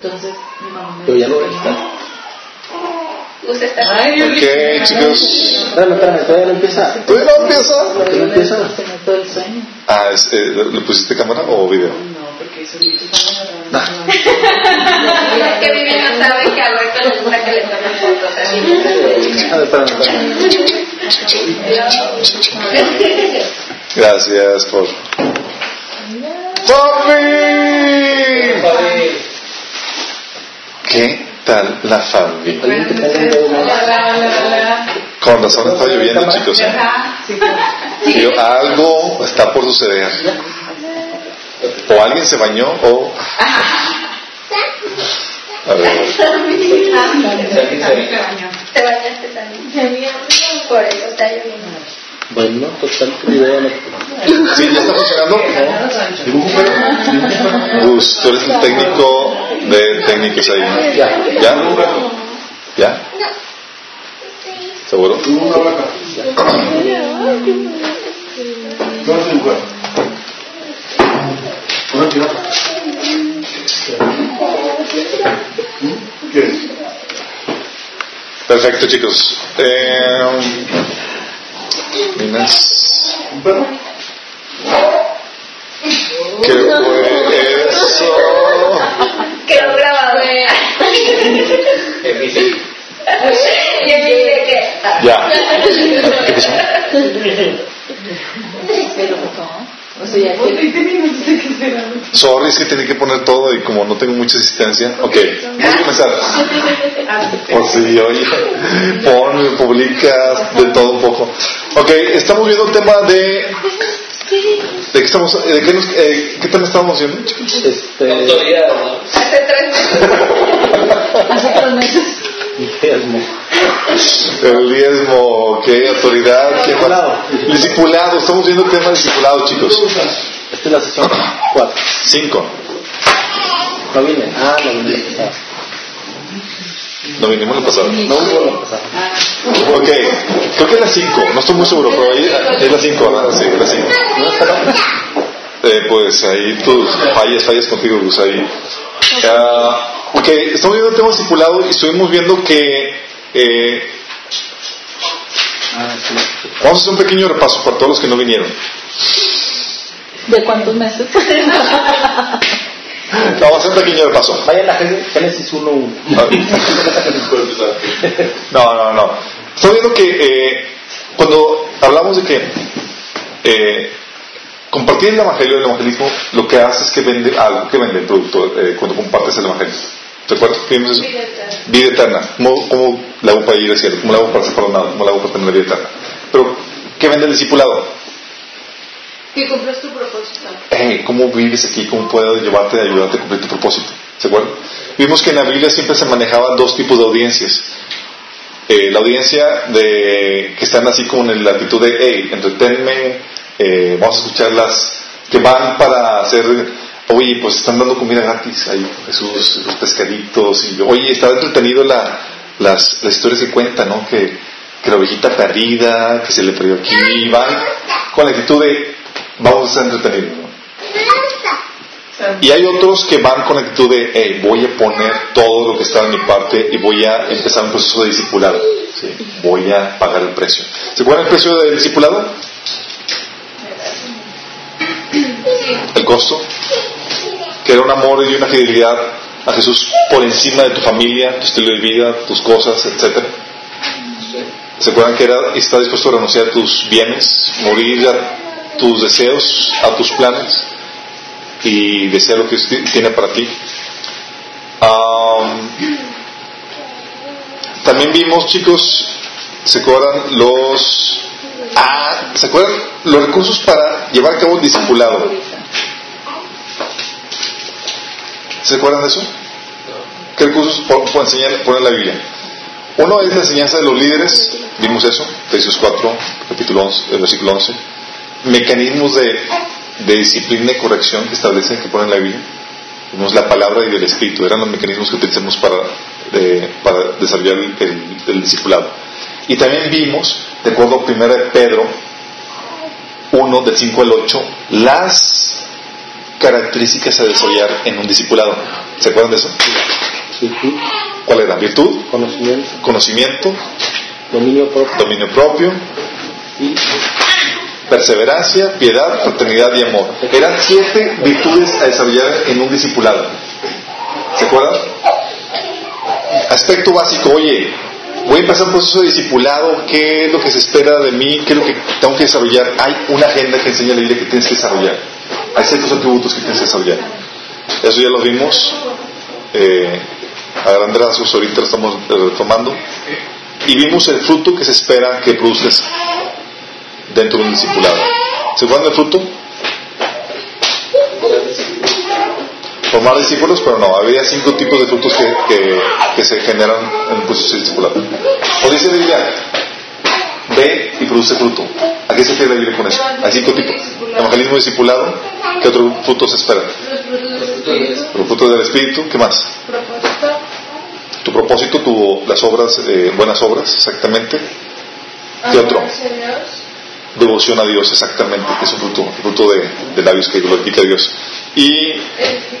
Entonces, mi mamá me Pero ya a quitar. Usted está Ok, chicos. Espérame, espérame, todavía no empieza. ¿Todavía no empieza? ¿Por qué no empieza? Todo el sueño. Ah, es, eh, ¿le pusiste cámara o video? No, porque solito estaba agarrando. Es que Vivi no sabe que a Alberto le gusta que le tomen fotos así. A ver, espérame, espérame. Gracias por. ¡Papi! ¿Qué tal la Fabi? Con razón está lloviendo, chicos. ¿eh? Digo, algo está por suceder. O alguien se bañó o. A ver. Te bañaste también. Por eso está lloviendo. Bueno, total, que mi dedo no. ¿Sí? ¿Ya está funcionando? Gus, tú eres el técnico de técnicos ahí. Ya. ¿Ya? ¿Ya? ¿Seguro? Perfecto, chicos. Eh, Minas. ¿Qué fue eso? Quedó grabado. Y aquí de que. Ya. ¿Qué pasó? O sea, ya que. Sorry, es que tenía que poner todo y como no tengo mucha asistencia. Ok, vamos a comenzar. Por si oye, pon, publicas, de todo un poco. Ok, estamos viendo el tema de. ¿De qué, estamos, de qué, nos- eh, ¿qué tema estamos viendo? Este. Hace tres meses. Hace tres meses. Diezmo. El diezmo, ok, autoridad. ¿qué? Discipulado. Discipulado, estamos viendo el tema discipulado, chicos. Esta es la sesión 4. Cinco. No vine. Ah, no vine. No vinimos la pasada. No hubo la pasada. Ok, creo que es la 5, no estoy muy seguro, pero ahí es la 5, ¿verdad? Sí, es la 5. ¿No está la Eh, pues ahí tus fallas, fallas contigo, Gus, ahí. Ah, ok, estamos viendo el tema estipulado y estuvimos viendo que eh, Ah, sí. vamos a hacer un pequeño repaso para todos los que no vinieron. ¿De cuántos meses? No, vamos a hacer un pequeño repaso. Vayan a Génesis 1.1. No, no, no. Estamos viendo que eh, cuando hablamos de que eh, compartir el evangelio, el evangelismo, lo que hace es que vende algo, que vende el producto eh, cuando compartes el evangelio. ¿Te acuerdas? ¿Qué vimos eso? Vida eterna. ¿Cómo, cómo la hago para ir al cielo? ¿Cómo la hago para ser perdonado? ¿Cómo la hago para tener la vida eterna? Pero, ¿qué vende el discipulado? Que cumplas tu propósito. Eh, ¿Cómo vives aquí? ¿Cómo puedo llevarte, ayudarte a cumplir tu propósito? ¿Se acuerdan? Vimos que en la Biblia siempre se manejaban dos tipos de audiencias. Eh, la audiencia de que están así como en la actitud de, hey, entretenme, eh, vamos a escuchar las que van para hacer, oye, pues están dando comida gratis ahí, Jesús, los pescaditos, y oye, está entretenido la, las, las historias que cuentan, ¿no? Que, que la ovejita perdida, que se le perdió aquí, y van con la actitud de, vamos a estar entretenidos, ¿no? Y hay otros que van con la actitud de, hey, voy a poner todo lo que está en mi parte y voy a empezar un proceso de discipulado. ¿sí? Voy a pagar el precio. ¿Se acuerdan el precio del discipulado? El costo. Que era un amor y una fidelidad a Jesús por encima de tu familia, tu estilo de vida, tus cosas, etcétera. ¿Se acuerdan que era está dispuesto a renunciar a tus bienes, morir a tus deseos, a tus planes? y desea lo que tiene para ti. Am, también vimos, chicos, ¿se acuerdan los... Ah, ¿se acuerdan los recursos para llevar a cabo el discipulado? ¿Se acuerdan de eso? ¿Qué recursos puedo enseñar, pone en la Biblia? Uno es la enseñanza de los líderes, vimos eso, Efesios 4, capítulo 11, eh, versículo 11. Mecanismos de, de disciplina y corrección que establecen, que pone en la Biblia. Vimos la palabra y el espíritu, eran los mecanismos que utilizamos para, para desarrollar el, el- el discipulado. Y también vimos, de acuerdo a 1 de Pedro 1, del 5 al 8, las características a desarrollar en un discipulado. ¿Se acuerdan de eso? Virtud, ¿Cuál era? Virtud, conocimiento, conocimiento, dominio propio dominio propio, y perseverancia, piedad, fraternidad y amor. Eran siete virtudes a desarrollar en un discipulado. ¿Se acuerdan? Aspecto básico, oye, voy a empezar un proceso de discipulado, ¿qué es lo que se espera de mí? ¿Qué es lo que tengo que desarrollar? Hay una agenda que enseña la Biblia que tienes que desarrollar. Hay ciertos atributos que tienes que desarrollar. Eso ya lo vimos eh, a grandes rasgos, ahorita lo estamos eh, retomando. Y vimos el fruto que se espera que produzcas dentro de un discipulado. ¿Se acuerdan del fruto? Formar discípulos, pero no, había cinco tipos de frutos que, que, que se generan en un proceso de discipulado. O dice la Biblia, ve y produce fruto. ¿A qué se refiere la Biblia con eso? Hay cinco tipos. Evangelismo discipulado, ¿qué otro fruto se espera? Los frutos del Espíritu. ¿qué más? Tu propósito, tu, las obras, eh, buenas obras, exactamente. ¿Qué otro? Hacia Dios. Devoción a Dios, exactamente, que es un fruto, fruto de, de labios que glorifica a Dios. Y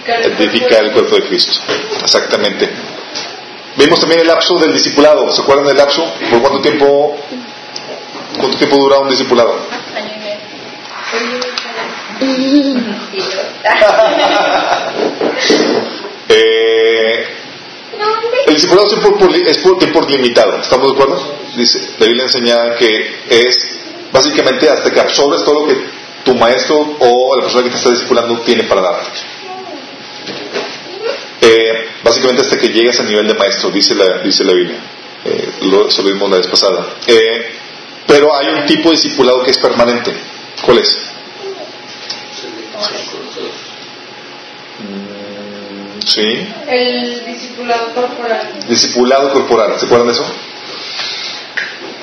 Edificar el cuerpo de Cristo. Exactamente. Vimos también el lapso del discipulado. ¿Se acuerdan del lapso? ¿Por cuánto tiempo, cuánto tiempo dura un discipulado? Eh, el discipulado es por, es por tiempo limitado. ¿Estamos de acuerdo? Dice, la Biblia enseña que es básicamente hasta que absorbes todo lo que tu maestro o la persona que te está discipulando tiene para darte. Eh, básicamente hasta que llegas a nivel de maestro, dice la, dice la Biblia. Eh, lo, eso lo vimos la vez pasada. Eh, pero hay un tipo de discipulado que es permanente. ¿Cuál es? Sí. El discipulado corporal. Discipulado corporal. ¿Se acuerdan de eso?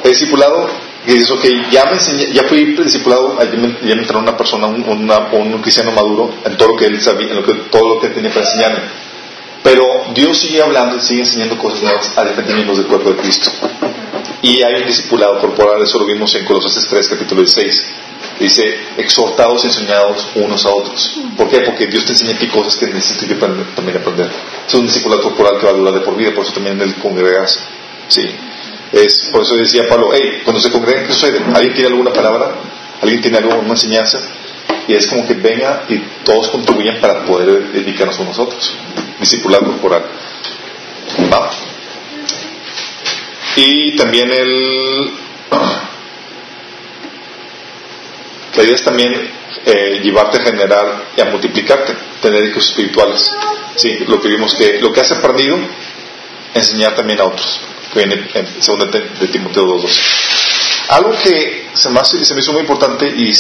El discipulado que dices, ok, ya me enseñé, ya fui discipulado, ya me, ya me entró una persona, un, una- un cristiano maduro en todo lo que él sabía, en lo que, todo lo que tenía para enseñarme. Pero Dios sigue hablando y sigue enseñando cosas nuevas a diferentes miembros del cuerpo de Cristo. Y hay un discipulado corporal, eso lo vimos en Colosenses 3, capítulo 16. Dice, exhortados y enseñados unos a otros. ¿Por qué? Porque Dios te enseña a ti cosas que necesito yo también aprender. Es un discipulado corporal que va a durar de por vida, por eso también el congregarse. Sí. Es, por eso decía Pablo, hey, cuando se congregan, ¿qué sucede? ¿Alguien tiene alguna palabra? ¿Alguien tiene alguna enseñanza? Y es como que venga y todos contribuyan para poder edificarnos con nosotros. Discipulado corporal. Va. Y también el... La idea es también eh, llevarte a generar y a multiplicarte, tener hijos espirituales. Sí, lo que vimos que lo que has aprendido, enseñar también a otros. Viene en 2 de, Timoteo 2.12. Algo que se me, hizo muy importante y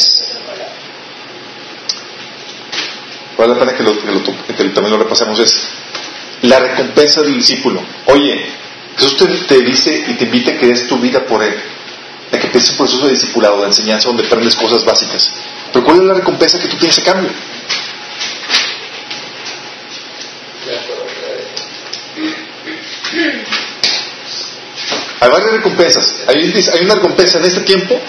vale la pena que, lo, también lo repasemos es la recompensa del discípulo. Oye, Jesús te, te dice y te invita a que des tu vida por Él, a que empieces un proceso de discipulado, de enseñanza donde aprendes cosas básicas. Pero ¿cuál es la recompensa que tú tienes a cambio? Hay varias recompensas. Hay, hay una recompensa en este tiempo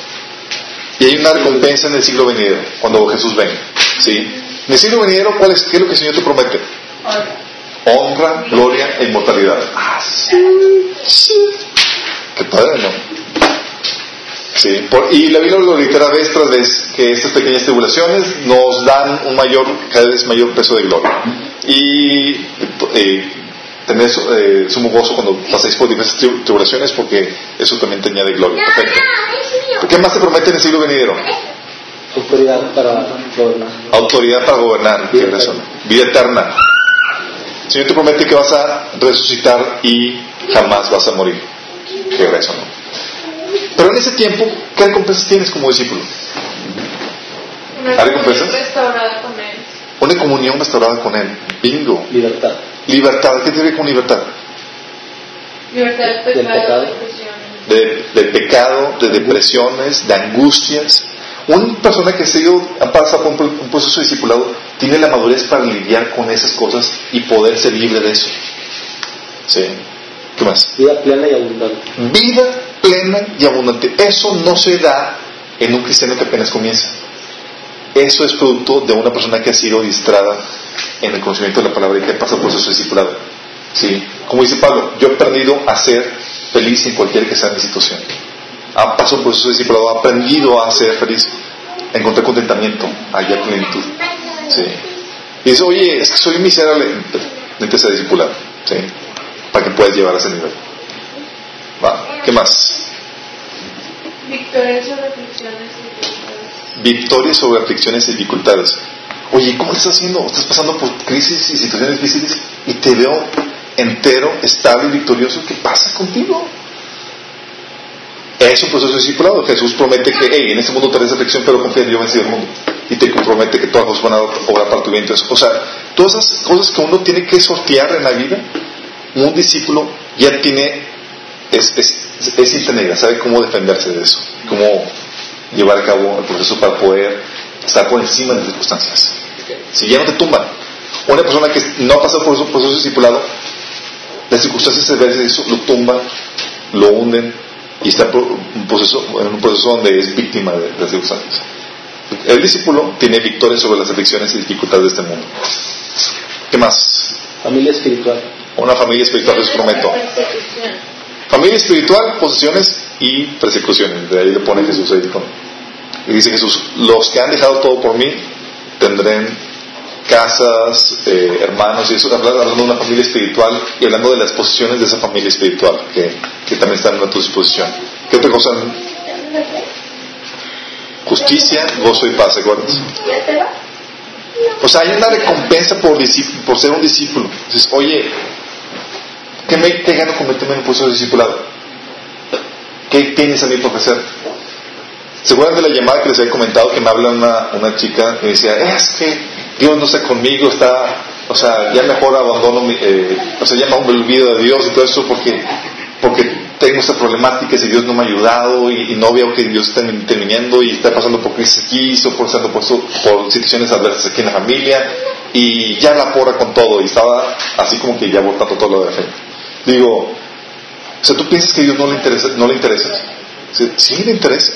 y hay una recompensa en el siglo venidero, cuando Jesús venga. ¿Sí? En el siglo venidero, ¿cuál es, ¿qué es lo que el Señor te promete? honra, gloria e inmortalidad. Ah, sí. Qué padre, ¿no? Sí, por- y la Biblia lo reitera vez tras vez que estas pequeñas tribulaciones nos dan un mayor, cada vez mayor peso de gloria. Y eh, tener su- eh, sumo gozo cuando pasáis por diversas tri- tribulaciones porque eso también te añade gloria. Perfecto. ¿Qué más te promete en el siglo venidero? autoridad para gobernar. Autoridad para gobernar, qué razón. Vida eterna. El Señor te promete que vas a resucitar y jamás vas a morir. Qué razón. Pero en ese tiempo, ¿qué recompensas tienes como discípulo? Una ¿Hay recompensas? comunión restaurada con él. Una comunión restaurada con Él. Bingo. Libertad. Libertad. ¿Qué tiene que ver con libertad? Libertad del Del pecado, pecado. depresión. De, de pecado, de depresiones, de angustias. Una persona que ha, sido, ha pasado por un, pro- un proceso discipulado tiene la madurez para lidiar con esas cosas y poder ser libre de eso. ¿Sí? ¿Qué más? Vida plena y abundante. Vida plena y abundante. Eso no se da en un cristiano que apenas comienza. Eso es producto de una persona que ha sido distrada en el conocimiento de la palabra y que ha pasado por su discipulado. ¿Sí? Como dice Pablo, yo he aprendido a ser feliz en cualquier que sea mi situación. Ha pasado por su discipulado, ha aprendido a ser feliz. Encontré contentamiento, allá plenitud. Sí. Y dice, oye, es que soy miserable. Necesitas ser discipulado. ¿sí? Para que puedas llevar a ese nivel. ¿Va? ¿Qué más? Victoria sobre aflicciones y dificultades. Victoria sobre aflicciones y dificultades. Oye, ¿cómo estás haciendo? Estás pasando por crisis y situaciones difíciles y te veo entero, estable y victorioso. ¿Qué pasa contigo? Es un proceso discipulado. Jesús promete que, hey, en este mundo tendrás aflicción, pero confía en Dios, vencí el mundo. Y te compromete que todas cosas van a obrar para tu bien. Entonces, o sea, todas esas cosas que uno tiene que sortear en la vida, un discípulo ya tiene, es, es, es internet, sabe cómo defenderse de eso, cómo llevar a cabo el proceso para poder estar por encima de las circunstancias. Si ya no te tumban, una persona que no ha pasado por ese proceso discipulado, las circunstancias adversas eso lo tumban, lo hunden y está un proceso, en un proceso donde es víctima de, de las circunstancias. El discípulo tiene victoria sobre las aflicciones y dificultades de este mundo. ¿Qué más? Familia espiritual. Una familia espiritual, les prometo. Familia espiritual, posesiones y persecuciones. De ahí le pone Jesús ahí con- Y dice Jesús, los que han dejado todo por mí tendrán casas, eh, hermanos, y eso hablando de una familia espiritual y hablando de las posesiones de esa familia espiritual que, que también están a tu disposición. ¿Qué otra cosa? Justicia, gozo y paz, ¿se acuerdan? O sea, hay una recompensa por, por ser un discípulo. Dices, oye, ¿qué, me, qué gano con meterme en un proceso de discipulado? ¿Qué tienes a mí por ofrecer? ¿Se acuerdan de la llamada que les había comentado que me habla una, una chica y me decía, es que Dios no está conmigo, está, o sea, ya mejor abandono, mi, eh, o sea, ya me olvido de Dios y todo eso porque, porque tengo esta problemática y Dios no me ha ayudado y, no veo que Dios está interviniendo y está pasando por crisis aquí, estoy pasando por, situaciones adversas aquí en la familia y ya la porra con todo y estaba así como que ya botando todo lo de la fe. Digo, o sea, ¿tú piensas que a Dios no le interesa? No le interesa? Sí, le interesa.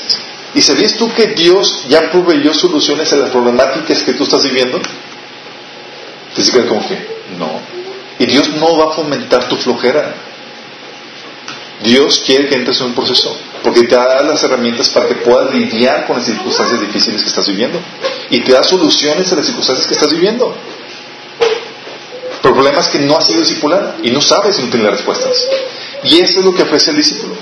¿Y sabías tú que Dios ya proveyó soluciones a las problemáticas que tú estás viviendo? Te dice como que no. Y Dios no va a fomentar tu flojera. Dios quiere que entres en un proceso, porque te da las herramientas para que puedas lidiar con las circunstancias difíciles que estás viviendo. Y te da soluciones a las circunstancias que estás viviendo. Pero el problema es que no has sido discipulado y no sabes si no tienes las respuestas. Y eso es lo que ofrece el discípulo.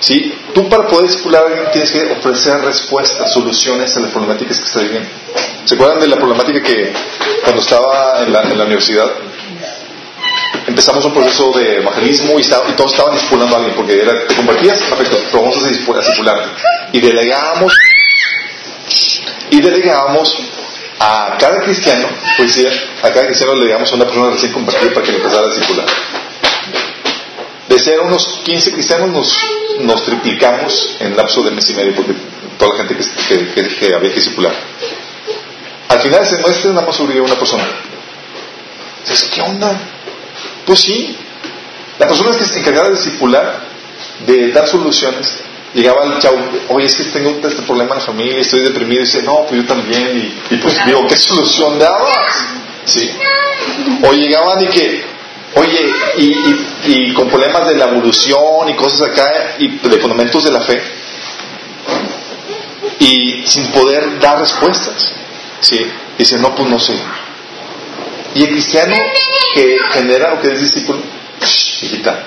¿Sí? Tú para poder discipular a alguien tienes que ofrecer respuestas, soluciones a las problemáticas que está viviendo. ¿Se acuerdan de la problemática que cuando estaba en la, universidad empezamos un proceso de evangelismo y, estaba- y todos estaban discipulando a alguien porque era, te convertías, perfecto, pero vamos a discipu- a discipularte. Y delegábamos y delegábamos a cada cristiano, pues sí, a cada cristiano le delegábamos a una persona recién convertida para que le empezara a discipular. De ser unos 15 cristianos nos, triplicamos en lapso de mes y medio porque toda la gente que, había que discipular. Al final del semestre nada más sobrevivió una persona. Dices, ¿qué onda? Pues sí, la persona que se encargaba de discipular, de dar soluciones, llegaba al chavo, oye, es que tengo este problema en la familia, estoy deprimido, y dice, no, pues yo también, y, y pues digo, ¿qué solución dabas? Sí. O llegaban y que, oye, y, y- y con problemas de la evolución y cosas acá, y de fundamentos de la fe, y sin poder dar respuestas. Sí. Dice, no, pues no sé. Y el cristiano que genera o que es discípulo, hijita.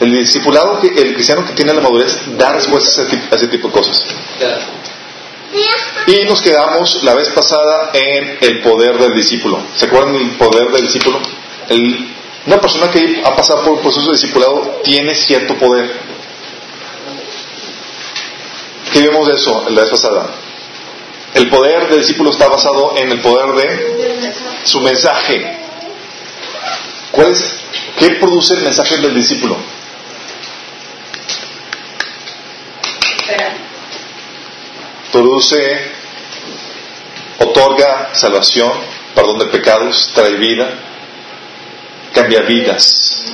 El discipulado, que, el cristiano que tiene la madurez, da respuestas a ese, tipo, a ese tipo de cosas. Y nos quedamos la vez pasada en el poder del discípulo. ¿Se acuerdan del poder del discípulo? El- una persona que ha pasado por un proceso de discipulado tiene cierto poder. ¿Qué vemos de eso la vez pasada? El poder del discípulo está basado en el poder de su mensaje. ¿Cuál es? ¿Qué produce el mensaje del discípulo? Produce, otorga salvación, perdón de pecados, trae vida, cambia vidas.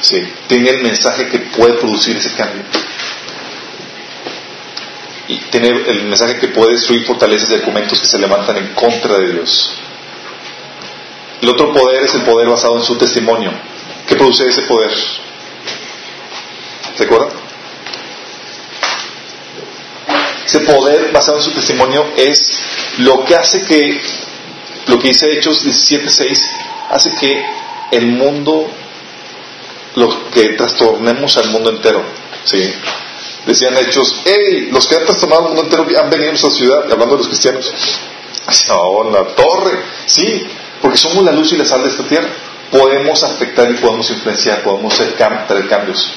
Sí, tiene el mensaje que puede producir ese cambio. Y tiene el mensaje que puede destruir fortalezas y argumentos que se levantan en contra de Dios. El otro poder es el poder basado en su testimonio. ¿Qué produce ese poder? ¿Se acuerdan? Ese poder basado en su testimonio es lo que hace que, lo que dice Hechos 17.6, hace que el mundo, lo que trastornemos al mundo entero. ¿sí? Decían Hechos, hey, los que han trastornado al mundo entero han venido a nuestra ciudad, hablando de los cristianos. No, la torre. Sí, porque somos la luz y la sal de esta tierra. Podemos afectar y podemos influenciar, podemos hacer traer cambios.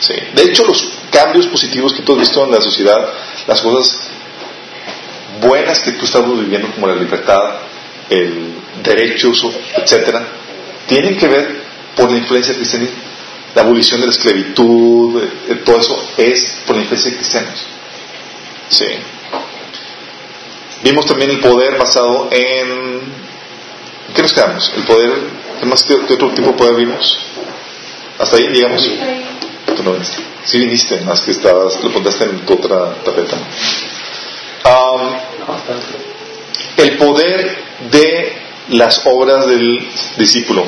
Sí. De hecho, los cambios positivos que tú has visto en la sociedad, las cosas buenas que tú estamos viviendo, como la libertad, el derecho, etcétera, tienen que ver por la influencia cristiana. La abolición de la esclavitud, eh, todo eso es por la influencia de cristianos. Sí. Vimos también el poder basado en... ¿Qué nos quedamos? El poder... ¿Qué, más, qué, otro tipo de poder vimos? Hasta ahí, digamos. Tú no viniste. Viniste, más que estabas, lo pondiste en tu otra tapeta. el poder de las obras del discípulo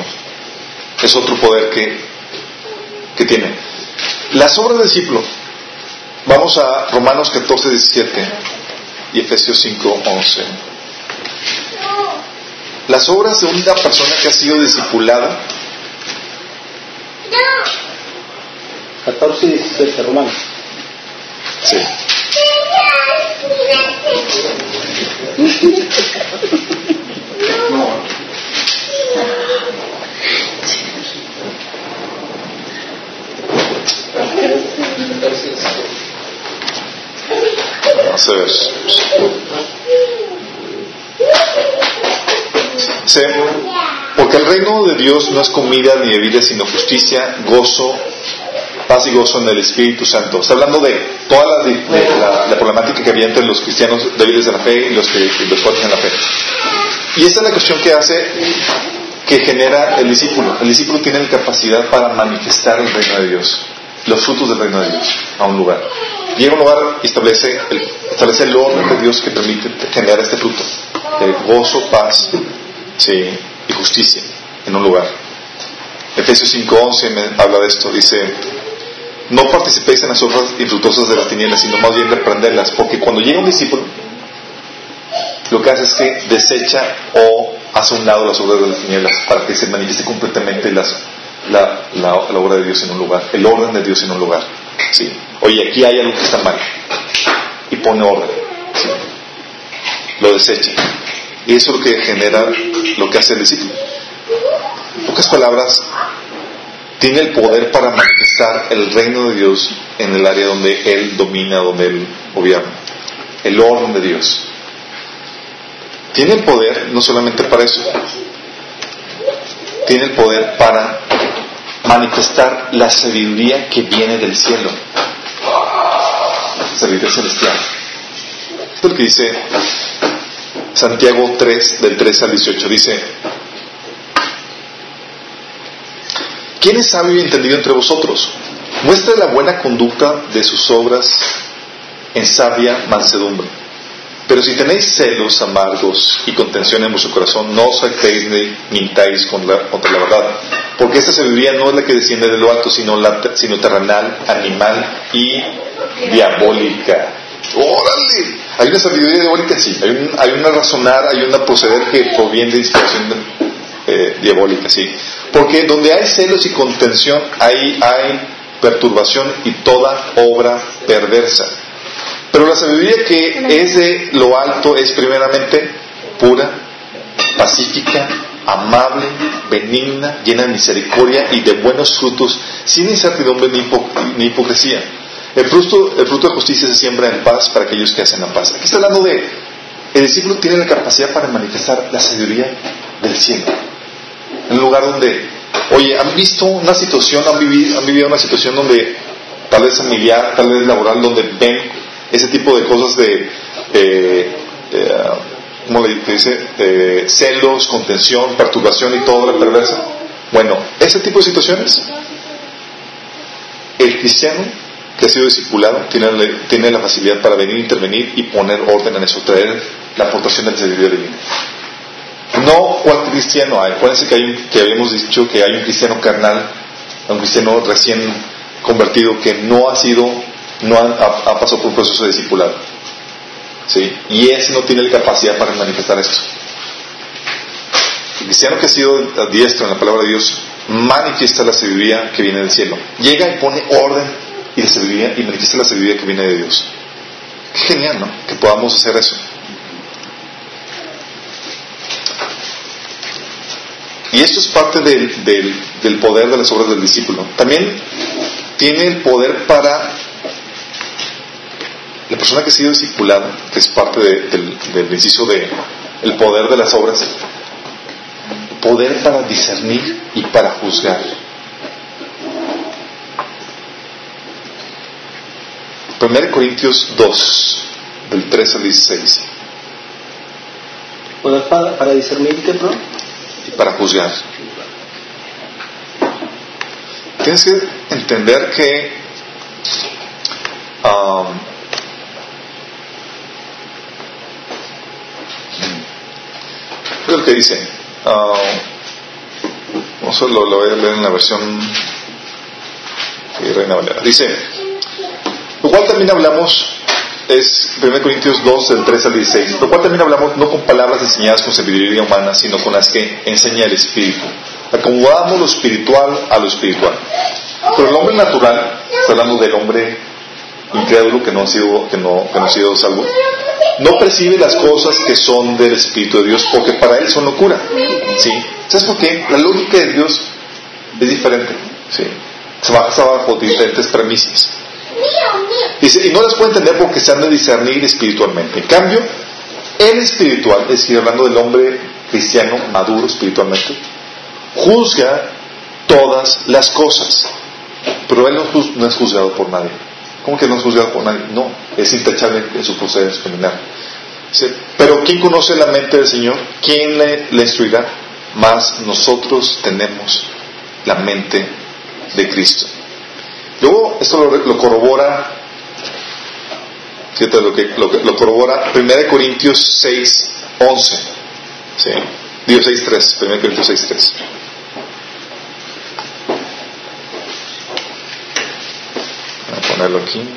es otro poder que, que tiene. Las obras del discípulo, vamos a Romanos 14, 17 y Efesios 5, 11. Las obras de una persona que ha sido discipulada. 14 y 17, Romanos. Sí. Vamos a ver. Sí. Porque el reino de Dios no es comida ni bebida, sino justicia, gozo, paz y gozo en el Espíritu Santo. Está hablando de toda la, problemática que había entre los cristianos débiles de la fe y los, que, los en la fe. Y esta es la cuestión que hace, que genera el discípulo. El discípulo tiene la capacidad para manifestar el reino de Dios, los frutos del reino de Dios a un lugar. Llega a un lugar y establece el, establece el orden de Dios que permite generar este fruto de gozo, paz sí, y justicia en un lugar. Efesios 5.11 me habla de esto, dice, no participéis en las obras infructuosas de las tinieblas, sino más bien reprenderlas, porque cuando llega un discípulo, lo que hace es que desecha o hace un lado las obras de las tinieblas para que se manifieste completamente las, la, obra de Dios en un lugar, el orden de Dios en un lugar. ¿sí? Oye, aquí hay algo que está mal. Y pone orden. Lo desecha. Y eso es lo que genera lo que hace el discípulo. Pocas palabras, tiene el poder para manifestar el reino de Dios en el área donde Él domina, donde Él gobierna. El orden de Dios. Tiene el poder no solamente para eso, tiene el poder para manifestar la sabiduría que viene del cielo. Sabiduría celestial. Esto es lo que dice Santiago 3, del 3 al 18. Dice, ¿quién es sabio y entendido entre vosotros? Muestre la buena conducta de sus obras en sabia mansedumbre pero si tenéis celos amargos y contención en vuestro corazón, no os jactéis ni mintáis contra la, verdad. Porque esta sabiduría no es la que desciende de lo alto, sino, la, sino terrenal, animal y diabólica. ¡Órale! Hay una sabiduría diabólica, sí. Hay, hay una razonar, hay una proceder que proviene de inspiración eh, diabólica, sí. Porque donde hay celos y contención, ahí hay perturbación y toda obra perversa. Pero la sabiduría que es de lo alto es primeramente pura, pacífica, amable, benigna, llena de misericordia y de buenos frutos, sin incertidumbre ni, hipocresía. El fruto, el fruto de justicia se siembra en paz para aquellos que hacen la paz. Aquí está hablando de, el discípulo tiene la capacidad para manifestar la sabiduría del cielo. En un lugar donde, oye, han visto una situación, han vivido, una situación donde tal vez familiar, tal vez laboral, donde ven ese tipo de cosas de, eh, eh, ¿cómo le dice? Celos, contención, perturbación y todo la perversa. Bueno, ese tipo de situaciones, el cristiano que ha sido discipulado tiene, la facilidad para venir, intervenir y poner orden en eso, traer la aportación de la sabiduría divina. No cuál cristiano hay. Acuérdense que, hay un- que habíamos dicho que hay un cristiano carnal, un cristiano recién convertido que no ha sido, no ha, pasado por un proceso de discipulado. ¿Sí? Y ese no tiene la capacidad para manifestar esto. El cristiano que ha sido diestro en la palabra de Dios manifiesta la sabiduría que viene del cielo. Llega y pone orden y la sabiduría y manifiesta la sabiduría que viene de Dios. Qué genial, ¿no? Que podamos hacer eso. Y esto es parte del, del- poder de las obras del discípulo. También tiene el poder para la persona que ha sido discipulada, que es parte de- del, del inciso de el poder de las obras, poder para discernir y para juzgar. 1 Corintios 2, del 13 al 16, Poder para, para discernir qué? Para juzgar. Tienes que entender que um, lo que dice. ah, vamos a lo, lo voy a leer en la versión de Reina Valera. Dice, lo cual también hablamos, es 1 Corintios 2, del 3 al 16, lo cual también hablamos no con palabras enseñadas con sabiduría humana, sino con las que enseña el Espíritu. Acomodamos lo espiritual a lo espiritual. Pero el hombre natural, está hablando del hombre incrédulo que no ha sido, que no, que no ha sido salvo, no percibe las cosas que son del Espíritu de Dios porque para él son locura. ¿Sí? ¿Sabes por qué? La lógica de Dios es diferente. ¿Sí? Se basa bajo diferentes premisas. Y no las puede entender porque se han de discernir espiritualmente. En cambio, el espiritual, es decir, hablando del hombre cristiano maduro espiritualmente, juzga todas las cosas. Pero él no, es juzgado por nadie. ¿Cómo que no es juzgado por nadie? No, es intachable en su proceder criminal. Pero ¿quién conoce la mente del Señor? ¿Quién le instruirá? Más nosotros tenemos la mente de Cristo. Luego, esto lo, lo corrobora, fíjate lo que, lo, lo corrobora 1 Corintios 6, 11. ¿sí? Digo 6, 3, 1 Corintios 6, 3. Voy a ponerlo aquí.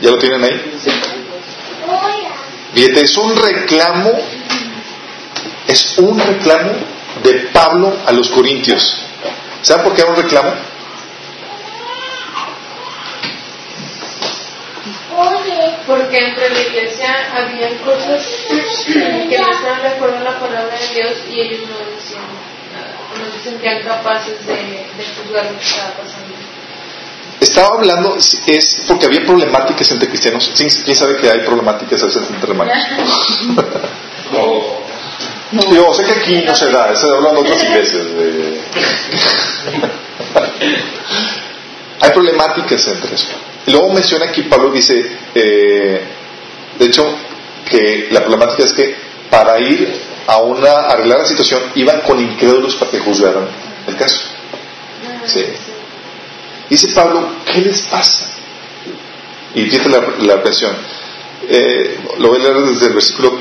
¿Ya lo tienen ahí? Fíjate, es un reclamo, es un reclamo de Pablo a los corintios. ¿Saben por qué era un reclamo? Porque entre la iglesia habían cosas que no estaban de acuerdo en la palabra de Dios y ellos no decían nada, no se sentían capaces de, de juzgar lo que estaba pasando. Estaba hablando, es porque había problemáticas entre cristianos. ¿Quién sabe que hay problemáticas a veces entre hermanos? Yo sé que aquí no se da, se habla en otras iglesias. de- Hay problemáticas entre eso. Y luego menciona aquí, Pablo dice, eh, de hecho, que la problemática es que para ir a una a arreglar la situación iban con incrédulos para que juzgaran el caso. Sí. Dice Pablo, ¿qué les pasa? Y fíjate la, la presión. Eh, lo voy a leer desde el versículo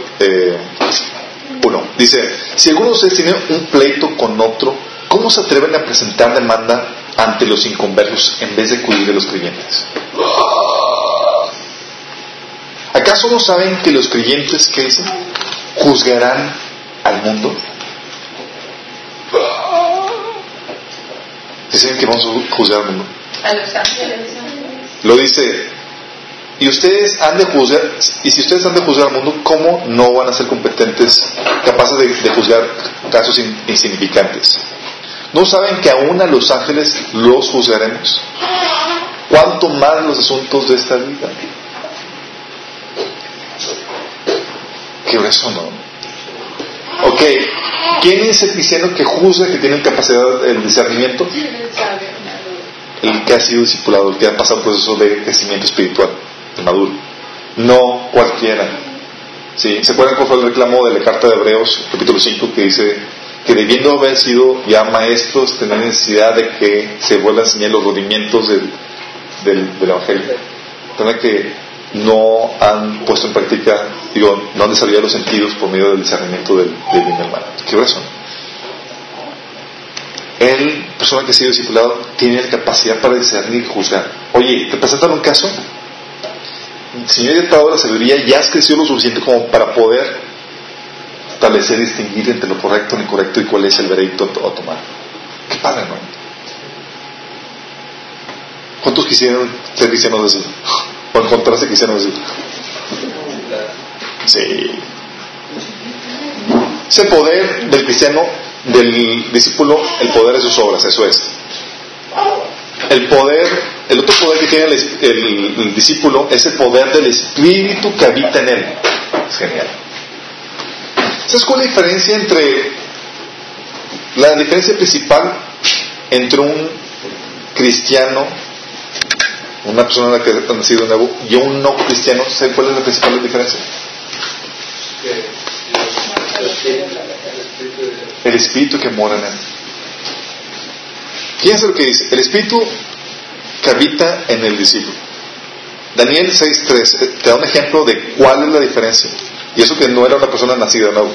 1. Dice, si alguno de ustedes tiene un pleito con otro, ¿cómo se atreven a presentar demanda ante los inconversos en vez de acudir a los creyentes? ¿Acaso no saben que los creyentes que dicen juzgarán al mundo? ¿Sí saben que vamos a juzgar al mundo? Lo dice, y ustedes han de juzgar, y si ustedes han de juzgar al mundo, ¿cómo no van a ser competentes, capaces de, de juzgar casos in- insignificantes? ¿No saben que aún a los ángeles los juzgaremos? ¿Cuánto más los asuntos de esta vida? Qué grueso, ¿no? Ok, ¿quién es el cristiano que juzga que tiene capacidad de discernimiento? El que ha sido discipulado, el que ha pasado un proceso de crecimiento espiritual, maduro. No cualquiera. ¿Sí? ¿Se acuerdan cuál fue el reclamo de la carta de Hebreos, capítulo 5, que dice que debiendo haber sido ya maestros, tener necesidad de que se vuelvan a los rudimientos del, del, del Evangelio? Tener que no han puesto en práctica, digo, no han desarrollado los sentidos por medio del discernimiento del, del bien y del mal. ¿Qué razón? El persona que ha sido discipulado tiene la capacidad para discernir y juzgar. Oye, ¿te presentan un caso? Señor dictador de la sabiduría, ya has crecido lo suficiente como para poder establecer distinguir entre lo correcto y lo incorrecto y cuál es el veredicto a tomar. Qué padre, ¿no? ¿Cuántos quisieran ser cristianos así? O encontrarse cristianos así. Sí. Ese poder del cristiano, del discípulo, el poder de sus obras, eso es. El poder, el otro poder que tiene el, discípulo es el poder del espíritu que habita en él. Es genial. ¿Sabes cuál es la diferencia entre la diferencia principal entre un cristiano, una persona que ha nacido nuevo, y un no cristiano? ¿Sabes cuál es la principal diferencia? El espíritu que mora en él. Fíjense lo que dice. El espíritu que habita en el discípulo. Daniel 6.3 te da un ejemplo de cuál es la diferencia. Y eso que no era una persona nacida de nuevo.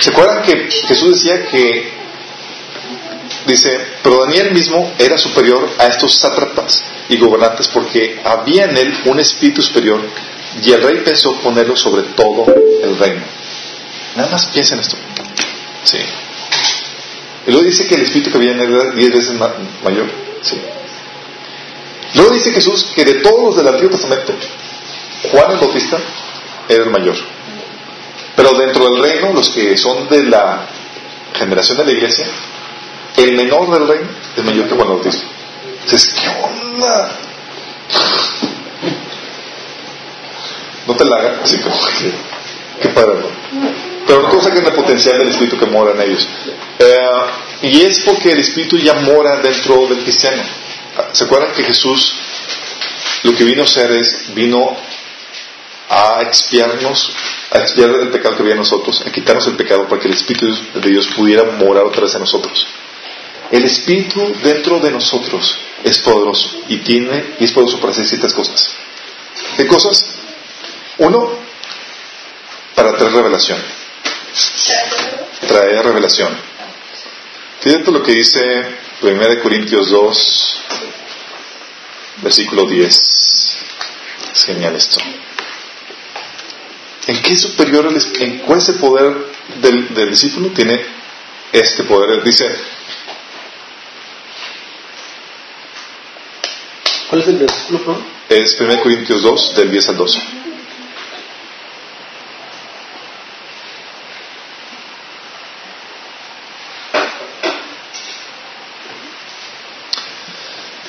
¿Se acuerdan que Jesús decía que, dice, pero Daniel mismo era superior a estos sátrapas y gobernantes porque había en él un espíritu superior y el rey pensó ponerlo sobre todo el reino. Nada más piensa en esto. Sí. Y luego dice que el espíritu que había era diez veces mayor. Sí. Luego dice Jesús que de todos los del Antiguo Testamento, Juan el Bautista era el mayor. Pero dentro del reino, los que son de la generación de la iglesia, el menor del reino es mayor que Juan el Bautista. ¿qué onda? No te la hagas así como que, qué padre, ¿no? Pero no saquen el potencial del Espíritu que mora en ellos. Eh, y es porque el Espíritu ya mora dentro del cristiano. ¿Se acuerdan que Jesús lo que vino a hacer es, vino a expiarnos, a expiar el pecado que había en nosotros, a quitarnos el pecado para que el Espíritu de Dios pudiera morar otra vez en nosotros. El Espíritu dentro de nosotros es poderoso y tiene y es poderoso para hacer ciertas cosas. ¿Qué cosas? Uno, para traer revelación. Traer revelación. Fíjate lo que dice 1 Corintios 2, versículo 10. Es genial esto. ¿En qué superior, en cuál es el poder del, del discípulo? Tiene este poder. Dice, ¿Cuál es el versículo? Es 1 Corintios 2, del 10 al 12.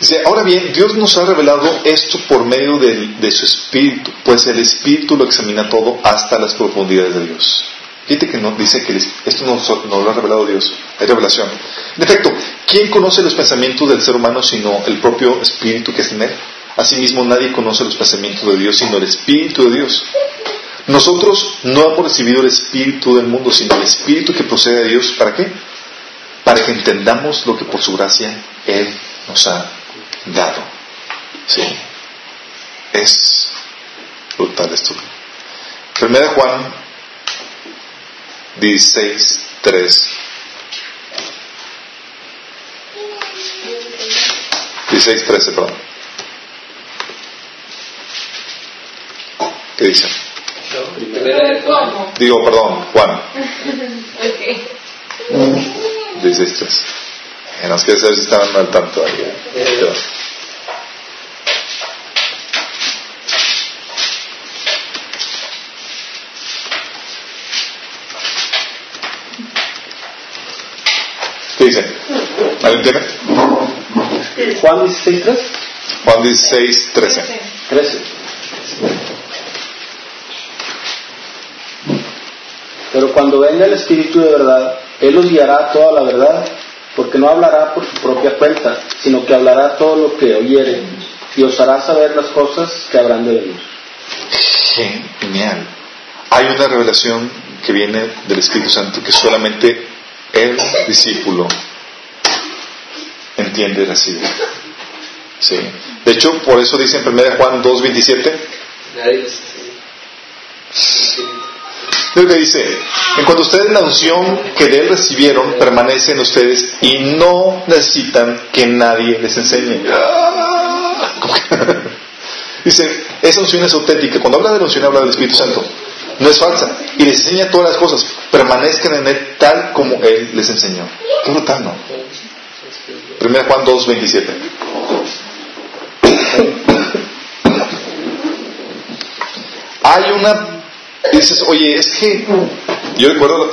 Dice, ahora bien, Dios nos ha revelado esto por medio de, su Espíritu, pues el Espíritu lo examina todo hasta las profundidades de Dios. Fíjate que no, dice que esto nos, lo ha revelado Dios, hay revelación. En efecto, ¿quién conoce los pensamientos del ser humano sino el propio Espíritu que es en él? Asimismo, nadie conoce los pensamientos de Dios sino el Espíritu de Dios. Nosotros no hemos recibido el Espíritu del mundo, sino el Espíritu que procede de Dios. ¿Para qué? Para que entendamos lo que por su gracia Él nos ha dado. ¿Sí? Es brutal esto. Primera Juan 16, 3. 16, 13, perdón. ¿Qué dice? Digo, perdón, Juan. 16, 3. Nos quiere saber si estaban al tanto ahí. ¿Qué dice? ¿Alguien tiene? Juan 16, 3. Juan 16, 13. 13. Pero cuando venga el Espíritu de verdad, Él os guiará toda la verdad, porque no hablará por su propia cuenta, sino que hablará todo lo que oyere, y os hará saber las cosas que habrán de venir. Genial. Hay una revelación que viene del Espíritu Santo que solamente el discípulo entiende y recibe. Sí. De hecho, por eso dice en 1 Juan 2.27. Dice, en cuanto ustedes la unción que de él recibieron permanece en ustedes y no necesitan que nadie les enseñe. dice, esa unción es auténtica. Cuando habla de la unción habla del Espíritu Santo. No es falsa. Y les enseña todas las cosas. Permanezcan en él tal como él les enseñó. Qué brutal, ¿no? 1 Juan 2, 27. Hay una dices, oye, es que yo recuerdo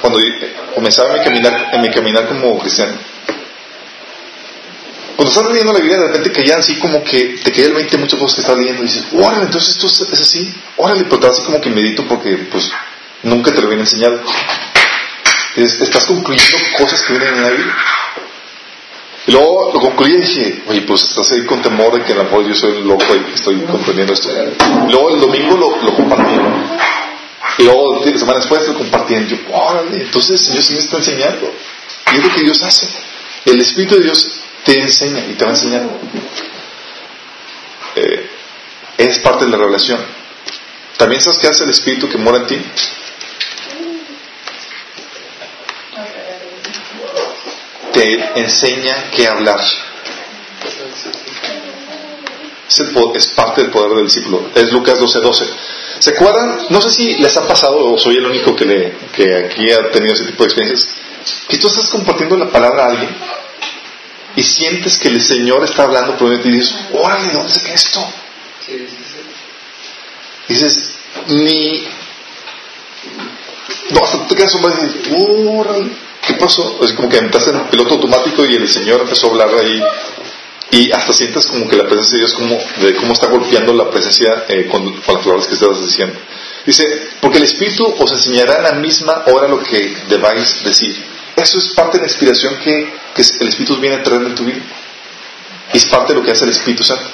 cuando comenzaba mi caminar, en mi caminar como cristiano. Cuando estás leyendo la Biblia, de repente caían así como que te caía el 20 muchas cosas que estás leyendo y dices, órale, entonces esto es así, órale, pero así como que medito porque pues nunca te lo habían enseñado. estás concluyendo cosas que vienen en la Biblia. Y luego lo concluí y dije, oye, pues estás ahí con temor de que a lo mejor yo soy el loco y estoy comprendiendo esto. Luego el domingo lo, lo compartí. Y luego, semanas después lo compartí. Y yo, órale, entonces el Señor sí me está enseñando. Y es lo que Dios hace. El Espíritu de Dios te enseña y te va a enseñar. Eh, es parte de la revelación. ¿También sabes qué hace el Espíritu que mora en ti? Te enseña qué hablar. Es, parte del poder del discípulo. Es Lucas 12:12. 12. ¿Se acuerdan? No sé si les ha pasado o soy el único que, que aquí ha tenido ese tipo de experiencias. Que tú estás compartiendo la palabra a alguien y sientes que el Señor está hablando por y dices, órale, ¿dónde saqué esto? dices, ni. No, hasta te quedas y dices, órale. ¿Qué pasó? Es como que entras en piloto automático y el Señor empezó a hablar ahí y hasta sientes como que la presencia de Dios como de cómo está golpeando la presencia eh, con, las palabras que estás diciendo. Dice, porque el Espíritu os enseñará en la misma hora lo que debáis decir. Eso es parte de la inspiración que, el Espíritu viene a traer en tu vida. Es parte de lo que hace el Espíritu Santo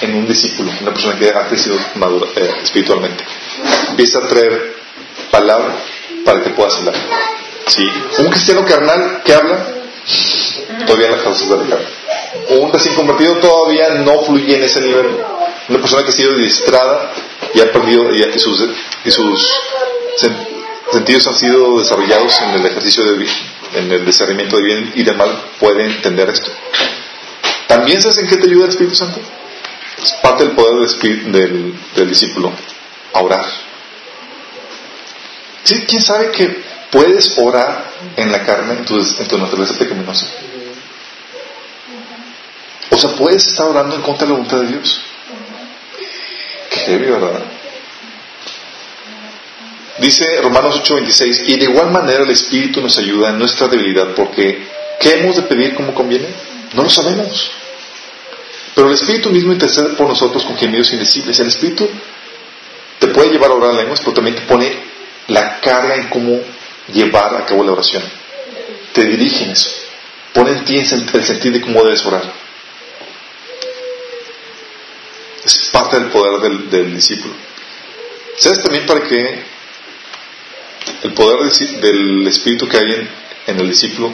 en un discípulo, una persona que ha crecido madura, eh, espiritualmente. Empieza a traer palabra para que puedas hablar. ¿Sí? Un cristiano carnal que habla, todavía las causas de la carne. Un recién convertido todavía no fluye en ese nivel. Una persona que ha sido distrada y ha perdido, y, sus, y sus sentidos han sido desarrollados en el ejercicio de en el discernimiento de bien y de mal, puede entender esto. ¿También sabes en qué te ayuda el Espíritu Santo? Es parte del poder del, del, discípulo, a orar. ¿Sí? ¿Quién sabe que ¿Puedes orar en la carne, en tu, en tu naturaleza pecaminosa? O sea, puedes estar orando en contra de la voluntad de Dios. Qué heavy, ¿verdad? Dice Romanos 8:26, y de igual manera el Espíritu nos ayuda en nuestra debilidad, porque ¿qué hemos de pedir como conviene? No lo sabemos. Pero el Espíritu mismo intercede por nosotros con gemidos indecibles. El Espíritu te puede llevar a orar en lenguas, pero también te pone la carga en cómo llevar a cabo la oración. Te dirigen eso. Pone en ti el sentido de cómo debes orar. Es parte del poder del, discípulo. ¿Sabes también para qué el poder del, Espíritu que hay en, en el discípulo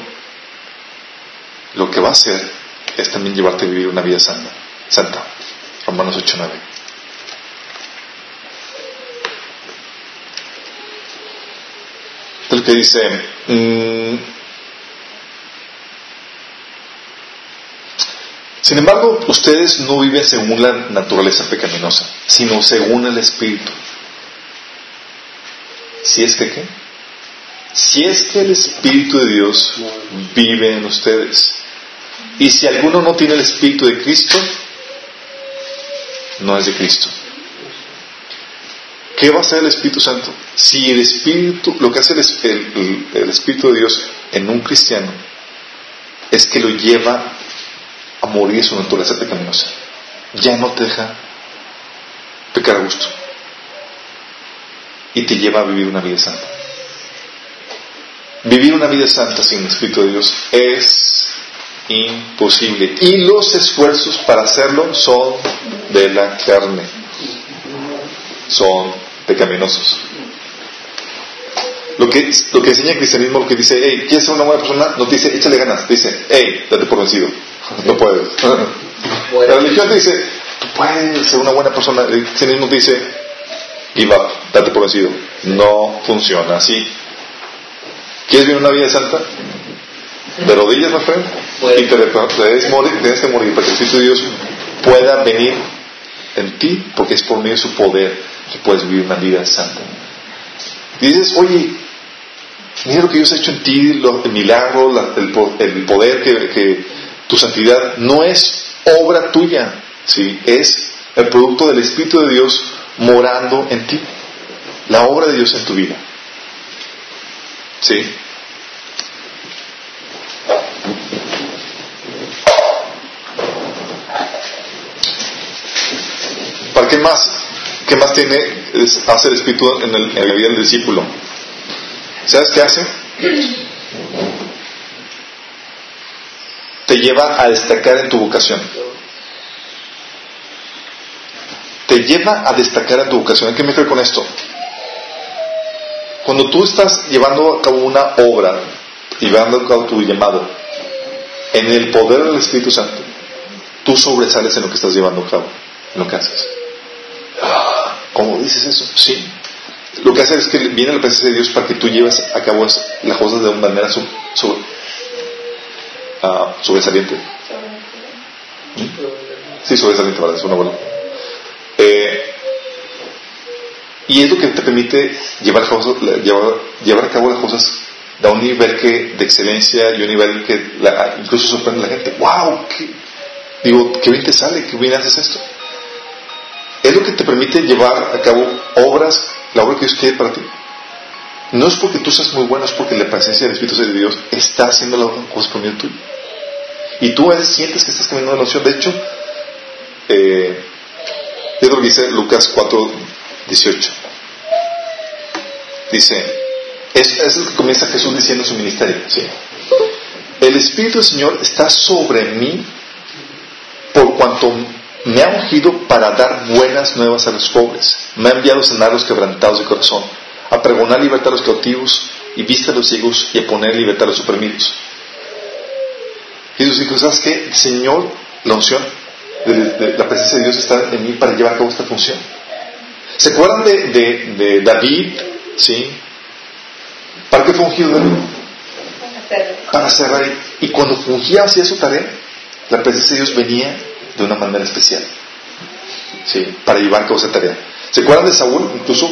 lo que va a hacer es también llevarte a vivir una vida santa. Santa. Romanos 8.9. que dice, mm, sin embargo, ustedes no viven según la naturaleza pecaminosa, sino según el Espíritu. Si es que qué? Si es que el Espíritu de Dios vive en ustedes. Y si alguno no tiene el Espíritu de Cristo, no es de Cristo. ¿Qué va a hacer el Espíritu Santo? Si el Espíritu, lo que hace el, Espíritu de Dios en un cristiano es que lo lleva a morir su naturaleza pecaminosa. Ya no te deja pecar a gusto. Y te lleva a vivir una vida santa. Vivir una vida santa sin el Espíritu de Dios es imposible. Y los esfuerzos para hacerlo son de la carne. Son pecaminosos. Lo que, lo que enseña el cristianismo, lo que dice, hey, ¿quieres ser una buena persona? No te dice, échale ganas, te dice, hey, date por vencido. No puedes. La religión te dice, tú puedes ser una buena persona. El cristianismo te dice, give up, date por vencido. No funciona así. ¿Quieres vivir una vida santa? De rodillas, my friend. Y te debes morir, tienes que morir para que el Espíritu de Dios pueda venir en ti, porque es por medio de su poder que puedes vivir una vida santa. Dices, oye, mira lo que Dios ha hecho en ti, el milagro, el, poder que, tu santidad no es obra tuya, ¿sí? es el producto del Espíritu de Dios morando en ti, la obra de Dios en tu vida. ¿Sí? ¿Para qué más? ¿Qué más tiene hace el Espíritu en, el, la vida del discípulo? ¿Sabes qué hace? Te lleva a destacar en tu vocación. Te lleva a destacar en tu vocación. qué me refiero con esto? Cuando tú estás llevando a cabo una obra, llevando a cabo tu llamado, en el poder del Espíritu Santo, tú sobresales en lo que estás llevando a cabo, en lo que haces. ¿Cómo dices eso? Sí. Lo que hace es que viene la presencia de Dios para que tú lleves a cabo las cosas de una manera ah, sobresaliente. Sí, sobresaliente, ¿verdad? Es una buena. Eh, y es lo que te permite llevar, llevar, a cabo las cosas a un nivel que, de excelencia y un nivel que incluso sorprende a la gente. ¡Wow! Qué, digo, qué bien te sale, qué bien haces esto. Es lo que te permite llevar a cabo obras, la obra que Dios quiere para ti. No es porque tú seas muy bueno, es porque la presencia del Espíritu de Dios está haciendo cosas por medio tuyo. Y tú sientes que estás caminando la unción. De hecho, eh, es lo dice Lucas 4, 18. Dice, es, es lo que comienza Jesús diciendo en su ministerio. El Espíritu del Señor está sobre mí por cuanto me ha ungido para dar buenas nuevas a los pobres. Me ha enviado a sanar a los quebrantados de corazón, a pregonar libertad a los cautivos y vista a los ciegos y a poner libertad a los oprimidos. Jesús dijo, ¿sabes qué? Señor, la unción, de, la presencia de Dios está en mí para llevar a cabo esta función. ¿Se acuerdan de, de David? ¿Sí? ¿Para qué fue ungido David? Para ser rey. Y cuando fungía hacía su tarea, la presencia de Dios venía de una manera especial. ¿Sí? Para llevar a cabo esa tarea. ¿Se acuerdan de Saúl? Incluso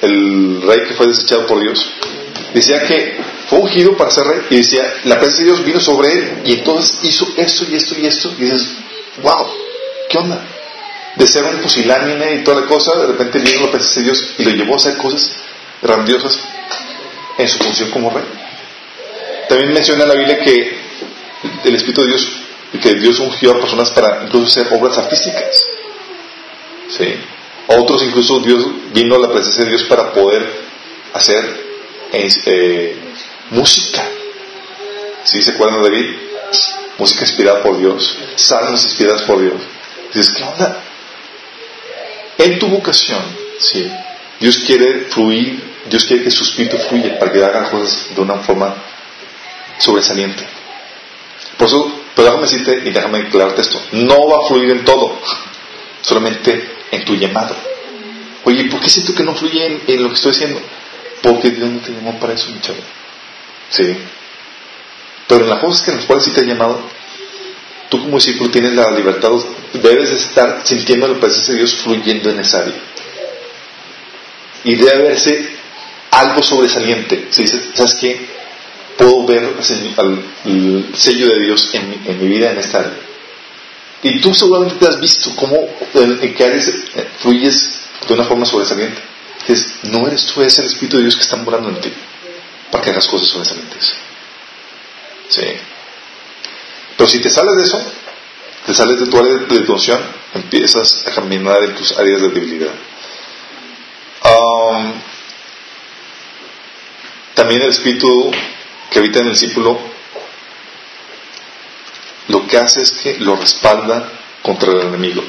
el rey que fue desechado por Dios. Decía que fue ungido para ser rey y decía, la presencia de Dios vino sobre él y entonces hizo esto y esto y esto. Y dices, wow, ¿qué onda? De ser un pusilánime y toda la cosa, de repente vino la presencia de Dios y lo llevó a hacer cosas grandiosas en su función como rey. También menciona la Biblia que el Espíritu de Dios y que Dios ungió a personas para incluso hacer obras artísticas. ¿Sí? otros incluso Dios vino a la presencia de Dios para poder hacer eh, música. ¿Sí se acuerdan de David? Música inspirada por Dios, salmos inspiradas por Dios. Dices, ¿qué onda? En tu vocación, ¿sí? Dios quiere fluir, Dios quiere que su espíritu fluya para que hagan cosas de una forma sobresaliente. Por eso pero déjame decirte y déjame aclararte esto. No va a fluir en todo, solamente en tu llamado. Oye, ¿por qué siento que no fluye en, lo que estoy haciendo? Porque Dios no te llamó para eso, mi chavo. Sí. Pero en las cosas que en las cuales sí te ha llamado, tú como discípulo tienes la libertad, debes estar sintiendo la presencia de Dios fluyendo en esa área. Y debe haberse algo sobresaliente. Si dices, ¿sabes qué? Puedo ver el sello de Dios en mi, vida en esta área. Y tú seguramente te has visto cómo en qué áreas eh, fluyes de una forma sobresaliente. Es, no eres tú, es el Espíritu de Dios que está morando en ti para que hagas cosas sobresalientes. Sí. Pero si te sales de eso, te sales de tu área de devoción, empiezas a caminar en tus áreas de debilidad. También el Espíritu que habita en el discípulo, lo que hace es que lo respalda contra el enemigo.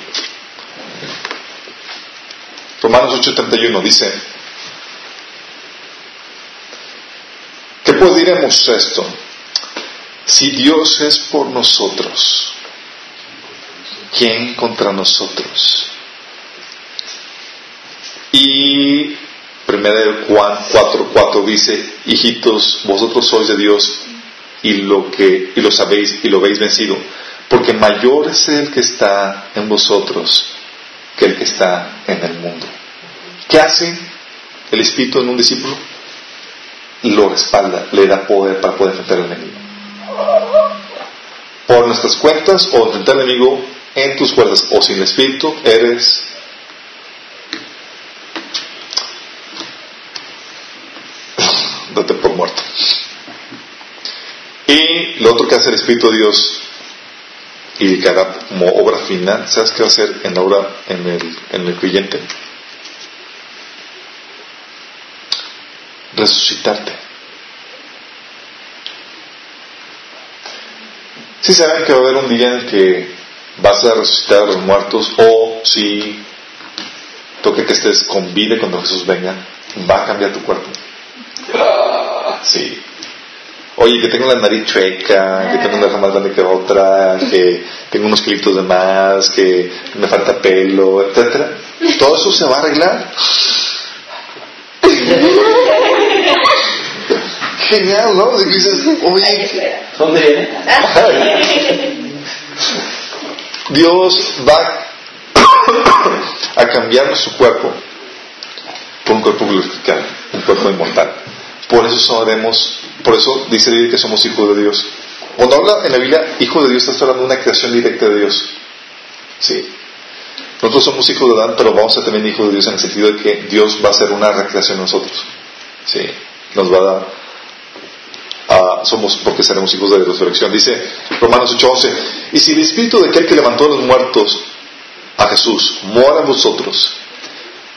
Romanos 8:31 dice, ¿qué diremos esto? Si Dios es por nosotros, ¿quién contra nosotros? Y de Juan 4, 4 dice, hijitos, vosotros sois de Dios y lo que y lo sabéis y lo habéis vencido, porque mayor es el que está en vosotros que el que está en el mundo. ¿Qué hace el Espíritu en un discípulo? Lo respalda, le da poder para poder enfrentar al enemigo. Por nuestras cuentas o enfrentar enemigo en tus fuerzas o sin el Espíritu, eres date por muerto. Y lo otro que hace el Espíritu de Dios y que hará como obra final, ¿sabes qué va a hacer en la obra en el, en el creyente? Resucitarte. Si saben que va a haber un día en el que vas a resucitar a los muertos o si toque que estés con vida cuando Jesús venga, va a cambiar tu cuerpo. Sí. Oye, que tengo la nariz chueca, que tengo una oreja más grande que otra, que tengo unos kilitos de más, que me falta pelo, etcétera. Todo eso se va a arreglar. Genial, ¿no? Y dices, oye, ¿dónde viene? Dios va a cambiar su cuerpo por un cuerpo glorificado, un cuerpo inmortal. Por eso sabremos, por eso dice que somos hijos de Dios. Cuando habla en la Biblia, hijo de Dios, está hablando de una creación directa de Dios. Sí. Nosotros somos hijos de Adán, pero vamos a ser también hijos de Dios en el sentido de que Dios va a hacer una recreación en nosotros. Sí. Nos va a dar. Uh, somos porque seremos hijos de la resurrección. Dice Romanos 8:11. Y si el espíritu de aquel que levantó a los muertos a Jesús mora en vosotros,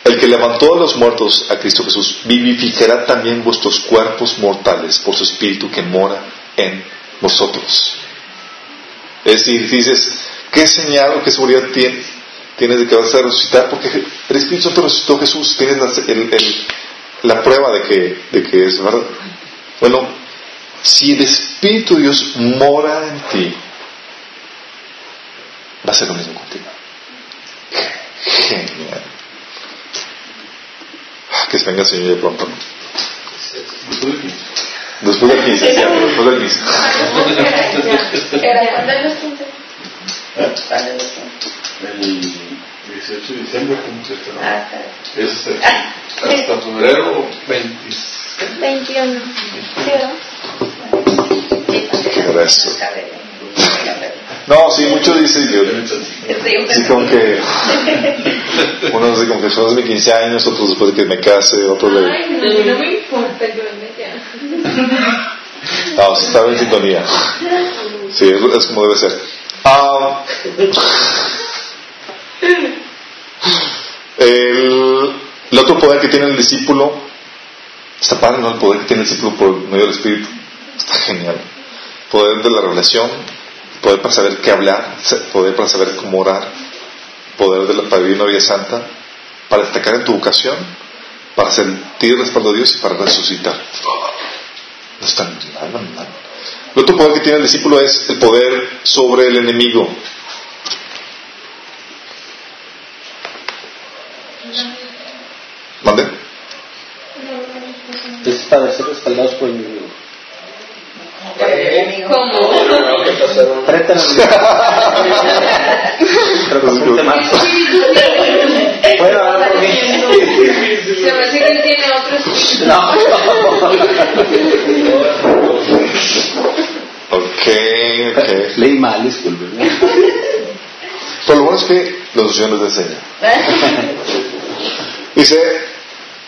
el que levantó a los muertos a Cristo Jesús vivificará también vuestros cuerpos mortales por su espíritu que mora en vosotros. Es decir, dices, ¿qué señal o qué seguridad tienes de que vas a resucitar? Porque el Espíritu Santo resucitó a Jesús, tienes la, prueba de que, de que es verdad. Bueno, si el Espíritu de Dios mora en ti, va a ser lo mismo contigo. Genial. Que se venga el Señor de pronto. Después del 15, sí, después del 15. El 18 de diciembre cumple este ah, Es hasta febrero 21. Gracias. No, sí, muchos dicen que. Sí, como que. Uno dice como que son de mis 15 años, otros después de que me case, otros de. Ay, no, no me importa que me No, sí, estaba en sintonía. Sí, es, como debe ser. Ah, el, el otro poder que tiene el discípulo, está padre, ¿no? El poder que tiene el discípulo por medio del Espíritu. Está genial. Poder de la revelación, poder para saber qué hablar, poder para saber cómo orar, poder de la Padrina Vía Santa, para destacar en tu vocación, para sentir el respaldo de Dios y para resucitar. No está nada mal. El otro poder que tiene el discípulo es el poder sobre el enemigo. ¿Mande? Es para ser respaldados por el enemigo. ¿Cómo? Por mí. Se me hace que tiene otro espíritu. No. ok, ok. Leí mal, disculpe. Pero lo bueno es que los opciones les enseñan. Dice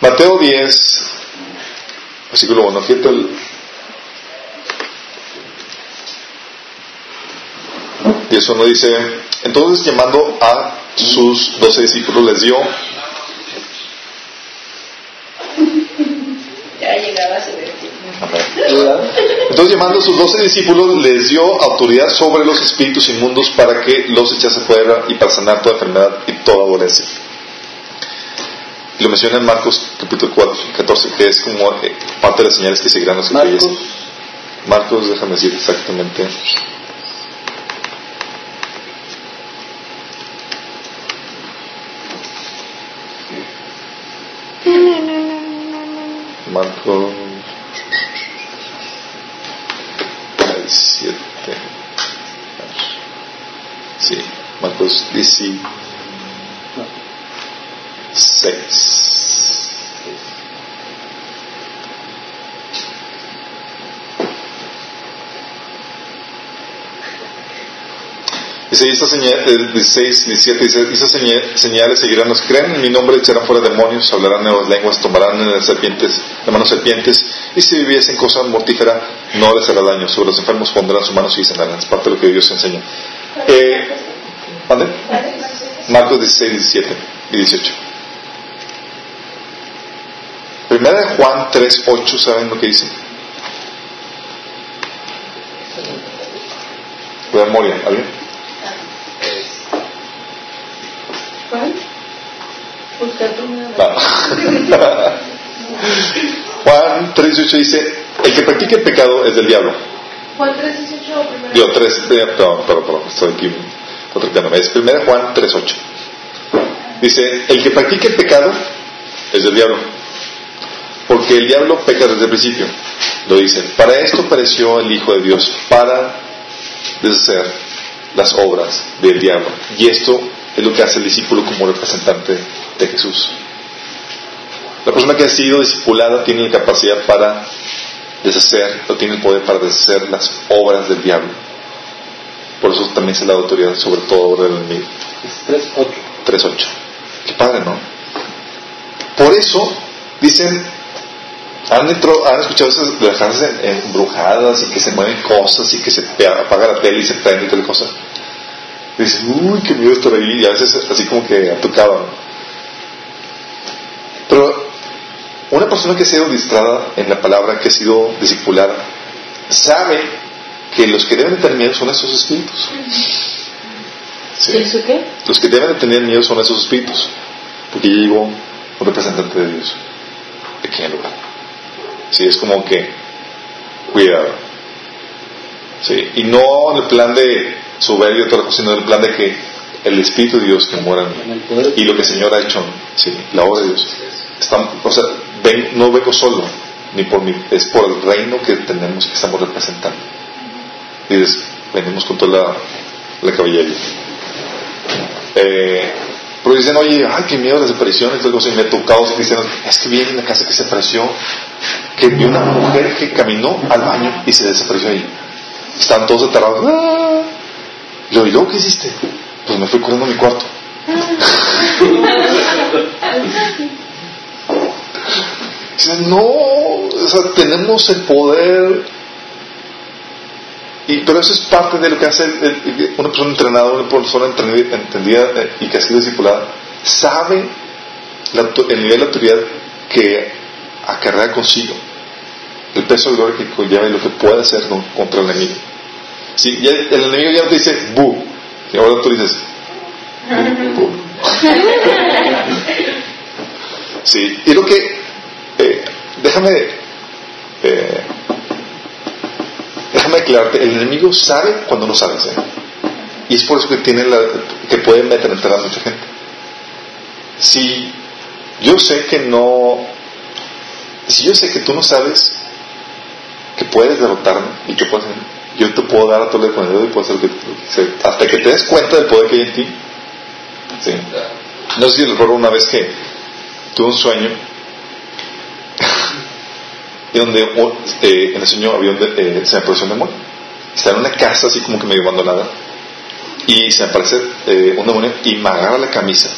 Mateo 10, versículo 1. Fíjate el Y eso no dice, entonces llamando a sus doce discípulos les dio... Entonces llamando a sus doce discípulos les dio autoridad sobre los espíritus inmundos para que los echase fuera y para sanar toda enfermedad y toda dolencia. Y lo menciona en Marcos capítulo 4, 14, que es como eh, parte de las señales que seguirán los Marcos. Marcos, déjame decir exactamente. Marcos 7. Sí, Marcos 16. Dice, esta señal, 16, 17, dice, esas señales seguirán los creen en mi nombre, echarán fuera demonios, hablarán nuevas lenguas, tomarán en serpientes, en manos serpientes, y si viviesen cosa mortífera, no les hará daño. Sobre los enfermos pondrán sus manos y sanarán. Es parte de lo que Dios enseña. Eh, Marcos 16, 17 y 18. Primera de Juan 3, 8, ¿saben lo que dice? De memoria, ¿alguien? Juan 3.18 dice, el que practique el pecado es del diablo. Juan 3.18 primero. Yo, 3, perdón, perdón, perdón, estoy aquí Es primero Juan 3.8. Dice, el que practique el pecado es del diablo. Porque el diablo peca desde el principio. Lo dice. Para esto apareció el Hijo de Dios, para deshacer las obras del diablo. Y esto es lo que hace el discípulo como representante de Jesús. La persona que ha sido discipulada tiene la capacidad para deshacer, o tiene el poder para deshacer las obras del diablo. Por eso también se le da autoridad sobre todo obra del enemigo. 3.8. 3.8. Qué padre, ¿no? Por eso dicen, han, han escuchado esas casas embrujadas y que se mueven cosas y que se apaga la tele y se prende y tal cosa. Dicen, uy, qué miedo estar ahí, y a veces así como que atucaban. Pero una persona que ha sido distrada en la palabra, que ha sido discipulada, sabe que los que deben de tener miedo son esos espíritus. ¿Sí? ¿Eso qué? Los que deben de tener miedo son esos espíritus. Porque ya llegó un representante de Dios aquí en el lugar. Sí, es como que, cuidado. Sí, y no en el plan de soberbia sino en el plan de que el Espíritu de Dios que mora en y lo que el Señor ha hecho, sí, la obra de Dios. o sea, no vengo solo, ni por mí, es por el reino que tenemos que estamos representando. Y dices, venimos con toda la, la caballería. Eh, pero dicen, oye, ay, qué miedo las apariciones, y me he tocado dicen, es que viene en la casa que se apareció, que vi una mujer que caminó al baño y se desapareció ahí. Están todos aterrados. ¡Ah! Yo, ¿y luego qué hiciste? Pues me fui corriendo a mi cuarto. No, o sea, tenemos el poder. Y, pero eso es parte de lo que hace una persona entrenada, una persona entendida eh, y que ha sido discipulada. Sabe el nivel de autoridad que acarrea consigo, el peso de gloria que conlleva y lo que puede hacer contra el enemigo. Si el enemigo ya no te dice, bu, y ahora tú dices, bu, Sí, y lo que eh, déjame, eh, déjame aclararte, el enemigo sabe cuando no sabes, ¿eh? y es por eso que tiene la, que puede meter a mucha gente. Si yo sé que no, si yo sé que tú no sabes que puedes derrotarme y que puedes, yo te puedo dar a todo el dedo y puedo hacer que, hasta que te des cuenta del poder que hay en ti. ¿sí? No sé si recuerdo una vez que tuve un sueño y donde eh, en el sueño había eh, se me apareció un demonio. Estaba en una casa así como que medio abandonada y se me aparece eh, un demonio y me agarra la camisa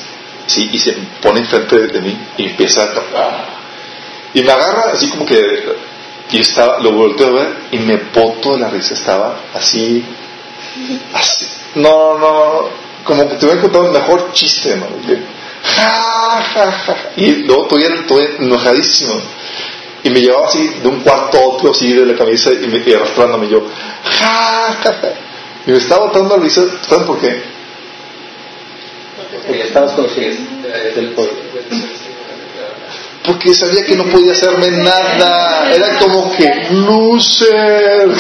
¿sí? y se pone enfrente de, mí y empieza a tocar. Y me agarra así como que y estaba, lo volteo a ver y me poto de la risa. Estaba así, así. No, no, como que te hubiera contado el mejor chiste, ¿no? Y luego todavía, enojadísimo. Y me llevaba así de un cuarto a otro, así de la camisa y, me, y arrastrándome yo. Y me estaba botando la risa. ¿Sabes por qué? Porque estabas consciente del Porque sabía que no podía hacerme nada. Era como que loser.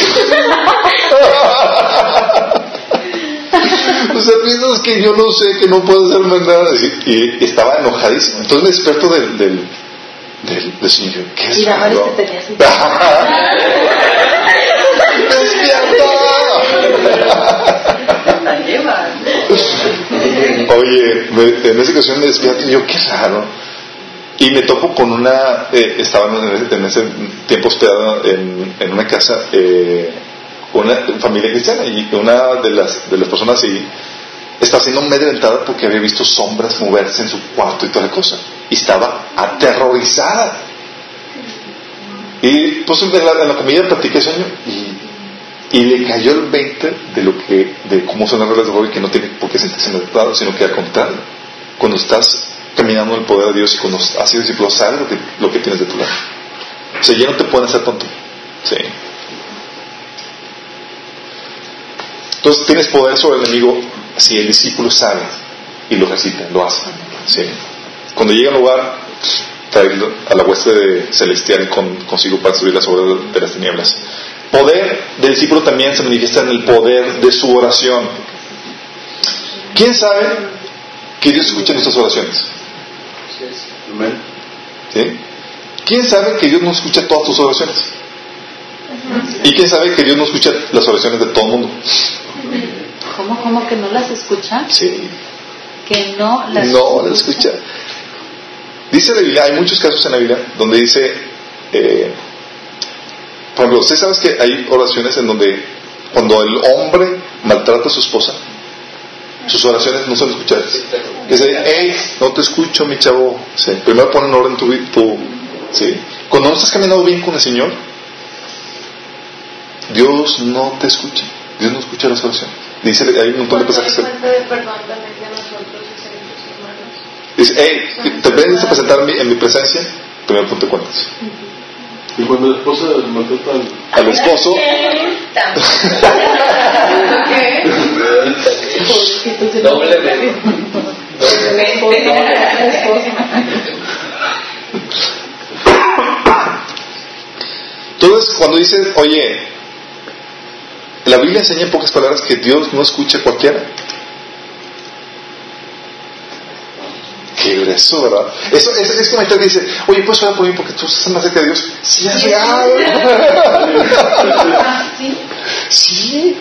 o sea, piensas que yo no sé, que no puedo hacerme nada. Y, estaba enojadísimo. Entonces me desperto del, del, del, del Señor. ¿Qué es así. ¡Despierta! Oye, me- en esa ocasión me despierto y yo, qué raro. Y me topo con una, eh, estaba en ese, tiempo hospedado en, en una casa, eh, una familia cristiana, y una de las, de las personas ahí estaba siendo amedrentada porque había visto sombras moverse en su cuarto y toda la cosa. Y estaba aterrorizada. Y pues en la, en la comida platiqué sueño y, y le cayó el 20 de lo que, de cómo son las reglas de juego que no tiene por qué sentirse sino que al contrario, cuando estás caminando el poder de Dios y cuando has sido discípulo, sabes lo que, lo que tienes de tu lado. O sea, ya no te pueden hacer tonto. Sí. Entonces tienes poder sobre el enemigo si el discípulo sabe y lo recita, lo hace. Sí. Cuando llega al lugar, trae a la hueste celestial con, consigo para subir las obras de las tinieblas. Poder del discípulo también se manifiesta en el poder de su oración. ¿Quién sabe que Dios escucha nuestras oraciones? ¿Sí? ¿Quién sabe que Dios no escucha todas tus oraciones? ¿Y quién sabe que Dios no escucha las oraciones de todo el mundo? ¿Cómo, cómo que no las escucha? Sí. Que no las No las escucha. Dice la Biblia, hay muchos casos en la Biblia donde dice, eh, por ejemplo, ¿usted sabes que hay oraciones en donde cuando el hombre maltrata a su esposa, sus oraciones no son escuchadas? Dice, hey, no te escucho, mi chavo. Sí, primero pon en orden tu, tu sí. Cuando no estás caminando bien con el Señor, Dios no te escucha. Dios no escucha las oraciones. Dice, hay un montón de pasajes. que- de perdón. Dice, hey, te vienes a presentar en mi, en mi presencia, primero ponte cuentas. Y cuando la esposa maltrata al... Al esposo, Doblemente. entonces cuando dices, oye, la Biblia enseña en pocas palabras que Dios no escucha a cualquiera. Qué grueso, ¿verdad? Eso, es, es como que dice, oye, ¿puedes orar por mí porque tú estás más cerca de Dios? Sí, es real. Sí.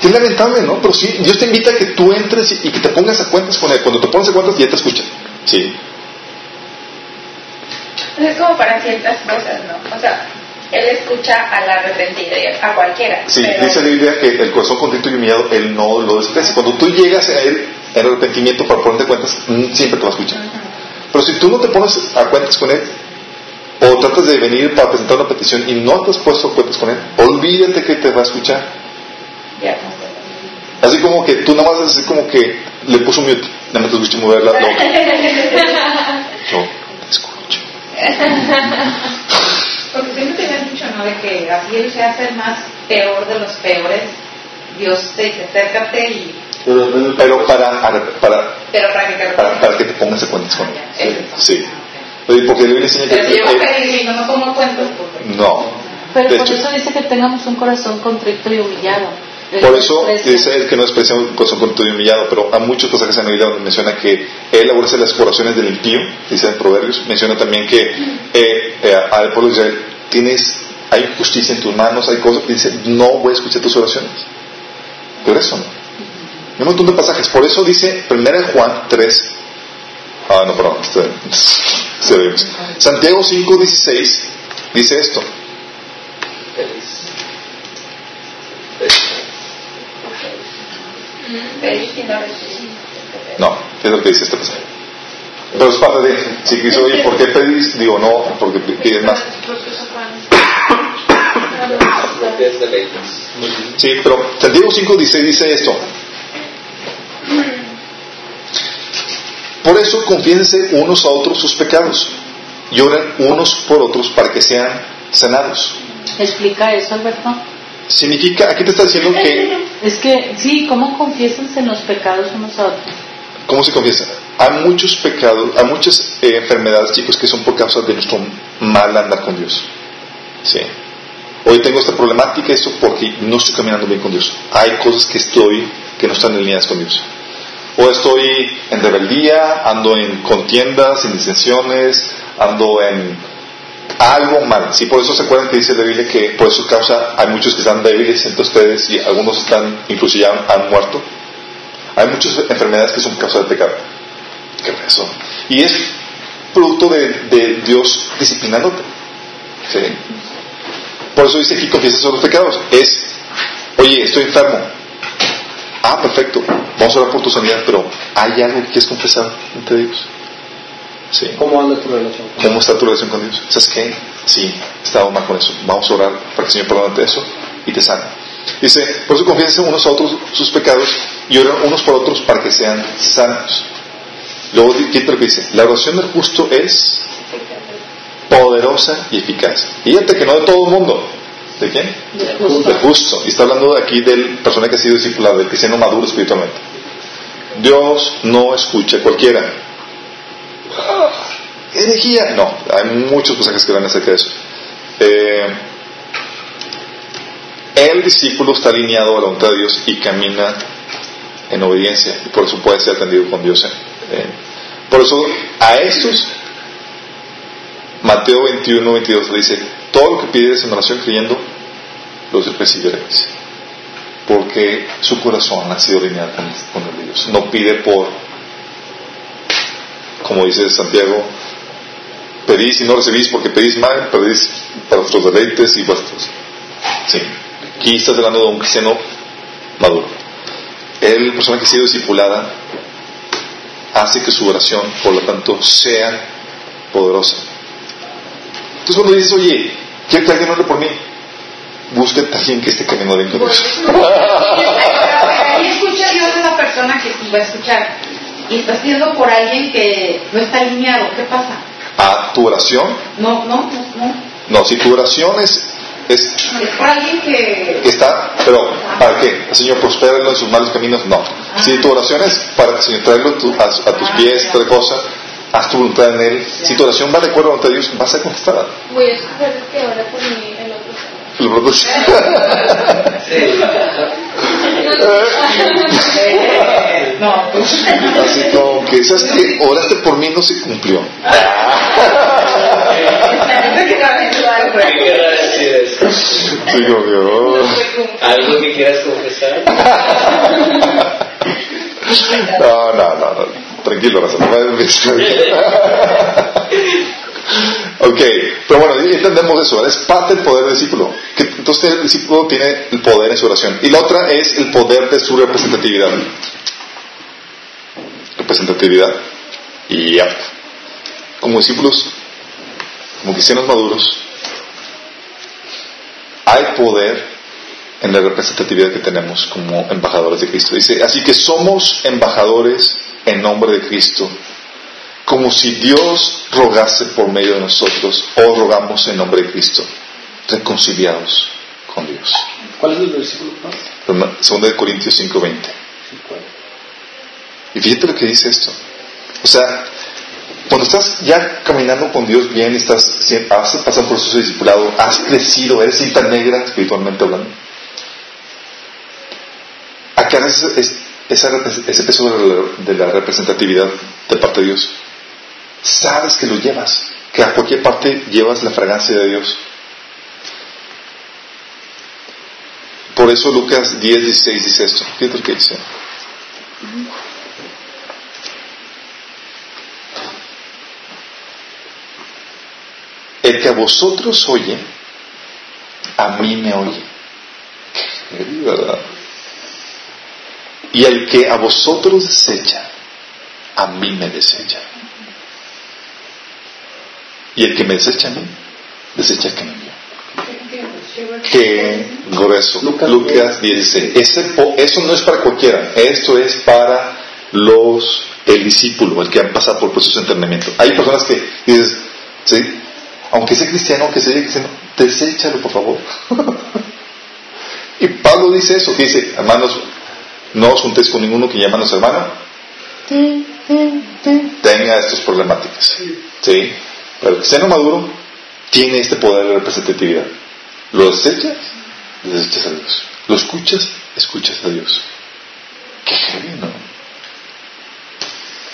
Qué lamentable, ¿no? Pero sí, Dios te invita a que tú entres y, y que te pongas a cuentas con Él. Cuando te pones a cuentas, ya te escucha. Sí. Es como para ciertas cosas, ¿no? O sea, él escucha al arrepentido y a cualquiera. Sí, pero- dice la Biblia que el corazón contrito y humillado, Él no lo desprecia. Cuando tú llegas a Él en arrepentimiento para ponerte cuentas, mm, siempre te va a escuchar. Pero si tú no te pones a cuentas con Él, o tratas de venir para presentar una petición y no te has puesto a cuentas con Él, olvídate que te va a escuchar. Ya. Así como que tú nada más así como que le puso mute, nada más te escuché mover la, boca. No, te escucho. Porque siempre te dicho, ¿no? De que así él se hace el más peor de los peores. Dios te dice, acércate y... Pero Pero para, para, Pero para que te para, para que te pongas a cuentas con Él. Sí. Oye, Porque la Biblia enseña que... Pero si yo eh, no me pongo cuentas, no. Pero De por hecho, eso dice que tengamos un corazón contrito y humillado. Por eso dice él que no desprecia un corazón contrito y humillado, pero hay muchos pasajes en la Biblia donde menciona que él aborrece las oraciones del impío, dice en Proverbios, menciona también que eh, eh, al pueblo de Israel tienes, hay injusticia en tus manos, hay cosas, dice, no voy a escuchar tus oraciones. Por eso, ¿no? Hay un montón de pasajes, por eso dice 1 Juan 3, ah, no, perdón, este, sí, vemos. Santiago 5, 16 dice esto, no es lo que dice este pasaje. Pero es parte de, si quiso, oye, ¿por qué pedís? Digo, no, porque pides más. Sí, pero Santiago 5 dice, dice esto. Por eso confiénse unos a otros sus pecados y oren unos por otros para que sean sanados. Explica eso, Alberto. Significa, aquí te está diciendo que, Es que, sí, ¿cómo confiesanse en los pecados unos a otros? ¿cómo se confiesa? Hay muchos pecados, hay muchas eh, enfermedades, chicos, que son por causa de nuestro mal andar con Dios. Sí. Hoy tengo esta problemática, eso porque no estoy caminando bien con Dios. Hay cosas que estoy, que no están alineadas con Dios. O estoy en rebeldía, ando en contiendas, en disensiones, ando en algo mal. Sí, por eso se acuerdan que dice la que por eso causa, hay muchos que están débiles entre ustedes y algunos están, incluso ya han muerto. Hay muchas enfermedades que son causa de pecado. ¿Qué eso? Y es producto de, de Dios disciplinándote. ¿Sí? Por eso dice aquí confiesa sobre los pecados. Es, oye, estoy enfermo. Ah, perfecto. Vamos a orar por tu sanidad, pero ¿hay algo que quieres confesar ante Dios? Sí. ¿Cómo anda tu relación? ¿Cómo está tu relación con Dios? ¿Sabes qué? Sí, estaba mal con eso. Vamos a orar para que el Señor perdone eso y te sane. Dice, por eso confiesen unos a otros sus pecados y oran unos por otros para que sean sanos. Luego, ¿qué lo que dice? La oración del justo es poderosa y eficaz. Fíjate que no de todo el mundo. ¿De quién? De justo. De justo. Y está hablando aquí del persona que ha sido discipulado, del cristiano maduro espiritualmente. Dios no escucha a cualquiera. ¡Ah! herejía. No, hay muchos pasajes que van acerca de eso. Eh, el discípulo está alineado a la voluntad de Dios y camina en obediencia y por eso puede ser atendido con Dios. Eh, por eso a estos, Mateo 21, 22 le dice, todo lo que pides en oración creyendo, los recibiréis. Porque su corazón ha sido alineado con, el Dios. No pide por, como dice Santiago, pedís y no recibís porque pedís mal, pedís para vuestros deleites y vuestros. Sí. Aquí estás hablando de un cristiano maduro. El persona que ha sido discipulada hace que su oración, por lo tanto, sea poderosa. Entonces cuando dices, oye, quiero que alguien ore por mí, búsquete a alguien que esté caminando bien con Dios. Ahí escucha Dios a esa persona que va a escuchar. Y estás pidiendo por alguien que no está alineado. ¿Qué pasa? A tu oración, No, no, no. no. si tu oración es, es alguien que. que está, pero ¿para qué? Señor, prospéralo en sus malos caminos, no. Si tu oración es para Señor, traerlo a, a tus pies, otra cosa, haz tu voluntad en Él. Si tu oración va de acuerdo a la voluntad de Dios, va a ser contestada. Voy a escoger que ahora por mí el otro. El produce. No, pues. Así como que, ¿sabes qué? Oraste por mí, no se cumplió. Sí, que, oh. ¿Algo que quieras confesar? No, no, no, no. Tranquilo, Raza, no Ok, pero bueno, entendemos eso, es parte del poder del discípulo. Que, entonces el discípulo tiene el poder en su oración. Y la otra es el poder de su representatividad. Representatividad. Y ya. Como discípulos, como cristianos maduros, hay poder en la representatividad que tenemos como embajadores de Cristo. Dice, así que somos embajadores en nombre de Cristo, como si Dios rogase por medio de nosotros, o rogamos en nombre de Cristo, reconciliados con Dios. ¿Cuál es el versículo? no? Segundo de Corintios 5:20. Y fíjate lo que dice esto. O sea, cuando estás ya caminando con Dios bien, estás has pasado por de discipulado, has crecido, eres cinta negra espiritualmente hablando. Acá es- esa ese peso de la, representatividad de parte de Dios. Sabes que lo llevas, que a cualquier parte llevas la fragancia de Dios. Por eso Lucas 10, 16 dice esto. Fíjate lo que dice. El que a vosotros oye, a mí me oye. Qué ¿verdad? Y el que a vosotros desecha, a mí me desecha. Y el que me desecha a mí, desecha a que me envió. Qué grueso. Lucas Lucas 16. Ese eso no es para cualquiera. Esto es para los el discípulo, el que han pasado por el proceso de entrenamiento. Hay personas que dices, sí, aunque sea cristiano, aunque sea cristiano, deséchalo por favor. y Pablo dice eso, que dice, hermanos, no os juntéis con ninguno que llama a nuestro hermano tenga estas problemáticas. ¿Sí? Pero el cristiano maduro tiene este poder de representatividad. Lo desechas, desechas a Dios. Lo escuchas, escuchas a Dios. Qué heavy, ¿no?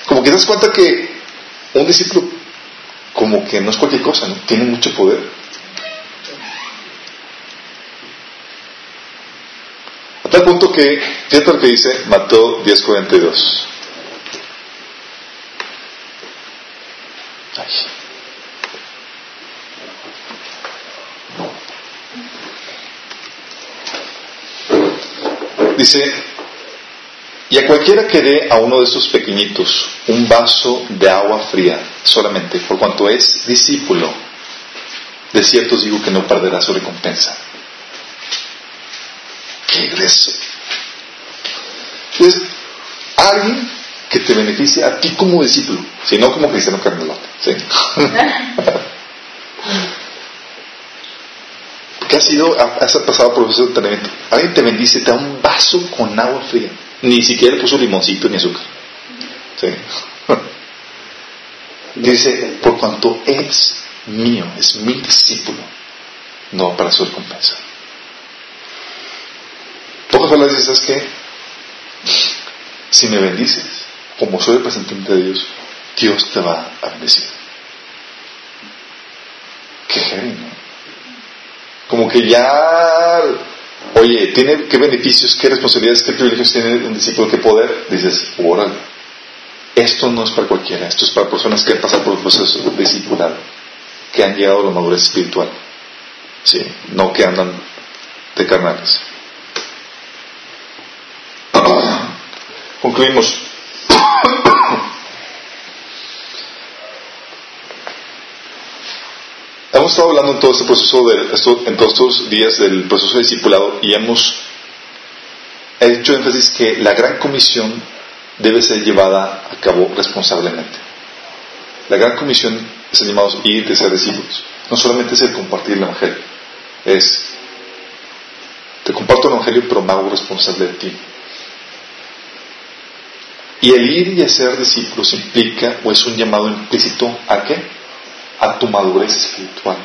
Como que te das cuenta que un discípulo como que no es cualquier cosa, ¿no? Tiene mucho poder. A tal punto que, fíjate lo que dice Mateo 10:42. Ay. Dice, y a cualquiera que dé a uno de estos pequeñitos un vaso de agua fría solamente, por cuanto es discípulo, de cierto os digo que no perderá su recompensa. ¡Qué grueso! Es alguien que te beneficie a ti como discípulo, si no como cristiano carmelote. ¿sí? ¿Qué ha sido, has pasado por ese tratamiento? Alguien te bendice, te da un vaso con agua fría. Ni siquiera puso limoncito ni azúcar. ¿Sí? Dice, por cuanto es mío, es mi discípulo, no para su recompensa. Pocas palabras ¿sabes qué? Si me bendices, como soy representante de Dios, Dios te va a bendecir. Qué genio. Como que ya, oye, tiene qué beneficios, qué responsabilidades, qué privilegios tiene un discípulo, qué poder. Dices, órale. Esto no es para cualquiera, esto es para personas que han pasado por el proceso de discipulado, que han llegado a la madurez espiritual. Sí, no que andan de carnales. Concluimos. Hemos estado hablando en todo este proceso, de, en todos estos días del proceso de discipulado y hemos hecho énfasis que la gran comisión debe ser llevada a cabo responsablemente. La gran comisión es el llamado a ir de ser discípulos. No solamente es el compartir el Evangelio, es te comparto el Evangelio, pero me hago responsable de ti. Y el ir y hacer discípulos implica o es un llamado implícito a qué? A tu madurez espiritual,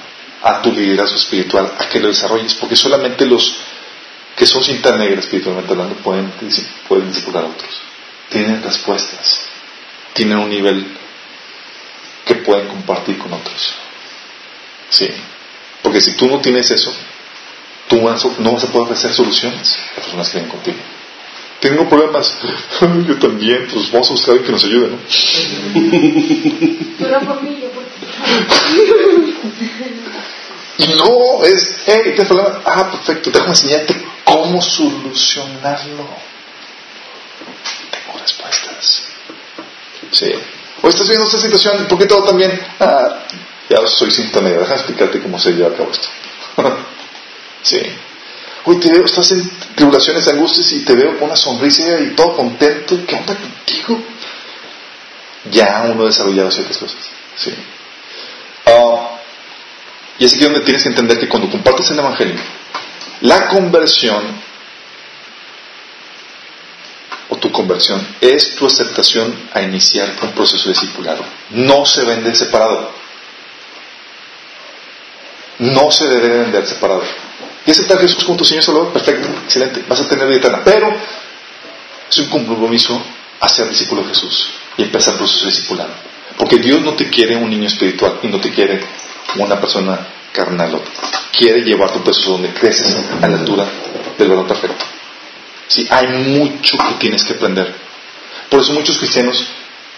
a tu liderazgo espiritual, a que lo desarrolles, porque solamente los que son cinta negra espiritualmente hablando pueden, pueden discipular a otros. Tienen respuestas, tienen un nivel que pueden compartir con otros. Sí, porque si tú no tienes eso, tú no vas a poder ofrecer soluciones a las personas que vienen contigo tengo problemas. yo también, pues vamos a buscar alguien que nos ayude, ¿no? Y no, es, hey, ¿tienes problema? Ah, perfecto, déjame enseñarte cómo solucionarlo. Tengo respuestas. Sí. O estás viendo esta situación, ¿por qué todo también? Ah, ya soy síntoma, déjame explicarte cómo se lleva a cabo esto. sí. Hoy te veo, estás en tribulaciones, angustias y te veo con una sonrisa y todo contento. ¿Qué onda contigo? Ya uno ha desarrollado ciertas cosas. Sí. Ah, y es aquí donde tienes que entender que cuando compartes el Evangelio, la conversión o tu conversión es tu aceptación a iniciar un proceso discipulado. No se vende separado. No se debe vender separado y aceptar a Jesús como tu Señor Salvador, perfecto, excelente, vas a tener vida eterna. Pero es un compromiso hacer discípulo de Jesús y empezar proceso de discipulado. Porque Dios no te quiere un niño espiritual y no te quiere una persona carnal. Quiere llevarte a un proceso donde creces a la altura del valor perfecto. Hay mucho que tienes que aprender. Por eso muchos cristianos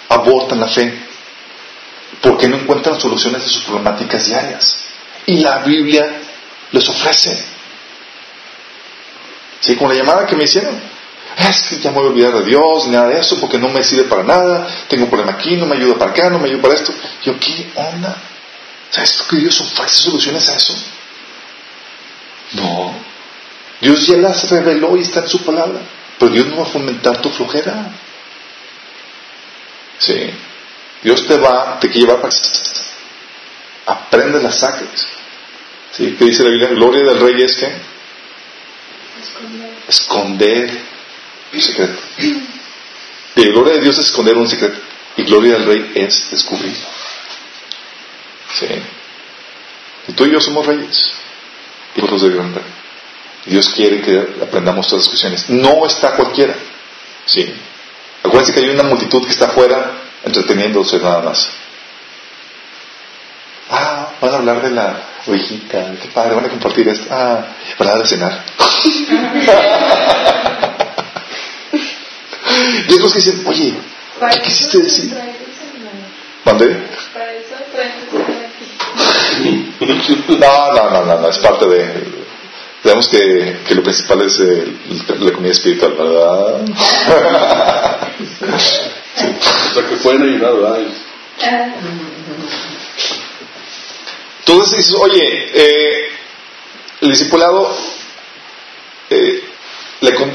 abortan la fe, porque no encuentran soluciones a sus problemáticas diarias. Y la Biblia les ofrece. ¿Sí? Con la llamada que me hicieron. Es que ya me voy a olvidar de Dios, nada de eso, porque no me sirve para nada. Tengo un problema aquí, no me ayuda para acá, no me ayuda para esto. Yo, ¿qué onda? ¿Sabes que Dios ofrece soluciones a eso? No. Dios ya las reveló y está en su palabra. Pero Dios no va a fomentar tu flojera. Sí. Dios te va, te quiere llevar para aprende las saques. ¿Sí? ¿Qué dice la Biblia? Gloria del rey es que esconder un secreto. Y gloria de Dios es esconder un secreto. Y gloria del rey es descubrir. ¿Sí? Y tú y yo somos reyes. Hijos del gran rey. Dios quiere que aprendamos todas las cuestiones. No está cualquiera. ¿Sí? Acuérdense que hay una multitud que está afuera entreteniéndose nada más. van a hablar de la ovejita, qué padre, van a compartir esto, ah, van a dar a cenar. y otros que dicen, oye, ¿qué quisiste decir? ¿Mandé? Para eso traen No, no, no, no, no, es parte de... Digamos que, que lo principal es eh, la comida espiritual, ¿verdad? O sea, que pueden ayudar, ¿verdad? Entonces dices, oye, eh, el discipulado, eh,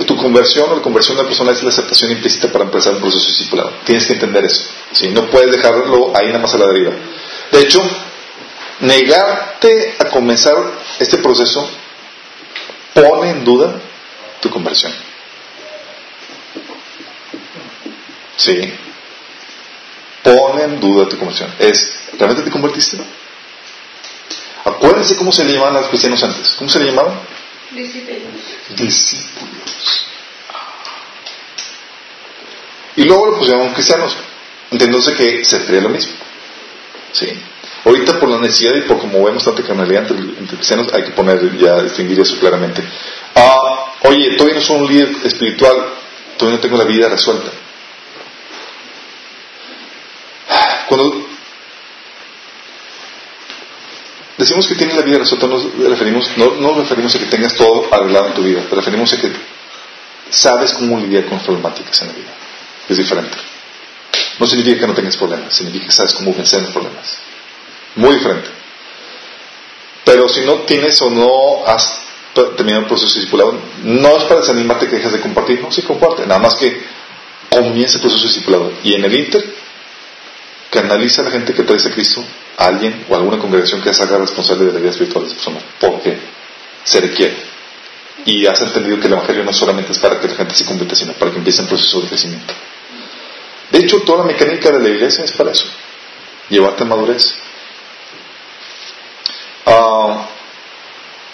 tu conversión o la conversión de la persona es la aceptación implícita para empezar un proceso discipulado. Tienes que entender eso. ¿sí? No puedes dejarlo ahí nada más a la deriva. De hecho, negarte a comenzar este proceso pone en duda tu conversión. Sí. Pone en duda tu conversión. Es, ¿realmente te convertiste? Acuérdense cómo se le llamaban a los cristianos antes. ¿Cómo se le llamaban? discípulos. Discípulos. Y luego lo pusieron cristianos, entendiéndose que se sería lo mismo. ¿Sí? Ahorita por la necesidad y por como vemos tanta carnalidad entre, entre cristianos, hay que poner ya, distinguir eso claramente. Ah, oye, todavía no soy un líder espiritual, todavía no tengo la vida resuelta. Cuando decimos que tienes la vida resuelta, nos referimos, no, no nos referimos a que tengas todo arreglado en tu vida, referimos a que sabes cómo lidiar con problemáticas en la vida. Es diferente. No significa que no tengas problemas, significa que sabes cómo vencer los problemas. Muy diferente. Pero si no tienes o no has terminado el proceso discipulado, no es para desanimarte que dejes de compartir, no, sí comparte, nada más que comience el proceso discipulado. Y en el Inter, canaliza a la gente que trae a Cristo a alguien o alguna congregación que se haga responsable de la vida espiritual de esa persona, porque se requiere. Y has entendido que el Evangelio no solamente es para que la gente se convierta, sino para que empiece un proceso de crecimiento. De hecho, toda la mecánica de la iglesia es para eso, llevarte a madurez. Ah,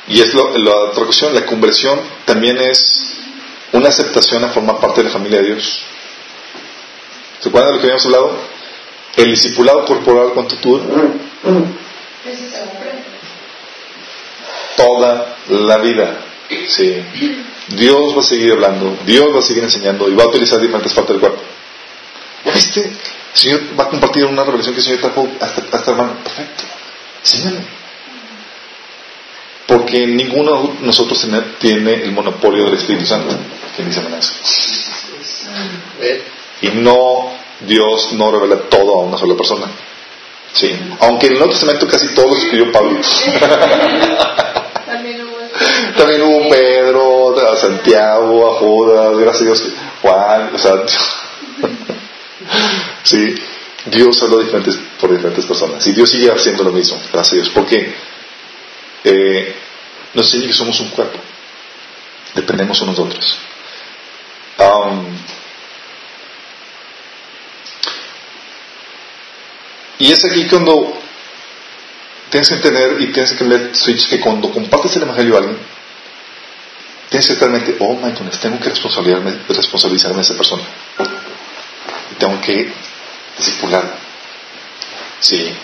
y es la otra cuestión, la conversión también es una aceptación a formar parte de la familia de Dios. ¿Se acuerdan de lo que habíamos hablado? El discipulado corporal, ¿cuánto dura? Toda la vida. Sí. Dios va a seguir hablando, Dios va a seguir enseñando y va a utilizar diferentes partes del cuerpo. ¿Ya viste? El Señor va a compartir una revelación que el Señor trajo hasta, hasta hermano. Perfecto. Enséñale. Porque ninguno de nosotros tiene, tiene el monopolio del Espíritu Santo. ¿Quién dice amén a eso? Y no, Dios no revela todo a una sola persona. Sí. Aunque en el Nuevo Testamento casi todo lo escribió Pablo. También hubo También hubo Pedro, a Santiago, a Judas, gracias a Dios, Juan, o sea, sí, Dios habló diferentes, por diferentes personas y Dios sigue haciendo lo mismo, gracias a Dios, porque eh, nos enseña que somos un cuerpo, dependemos unos de otros. Am, y es aquí cuando tienes que entender y tienes que cambiar switch que cuando compartes el evangelio a alguien, tienes que estar en mente, oh my goodness, tengo que responsabilizarme, responsabilizarme de esa persona. Tengo que discipularla. Sí.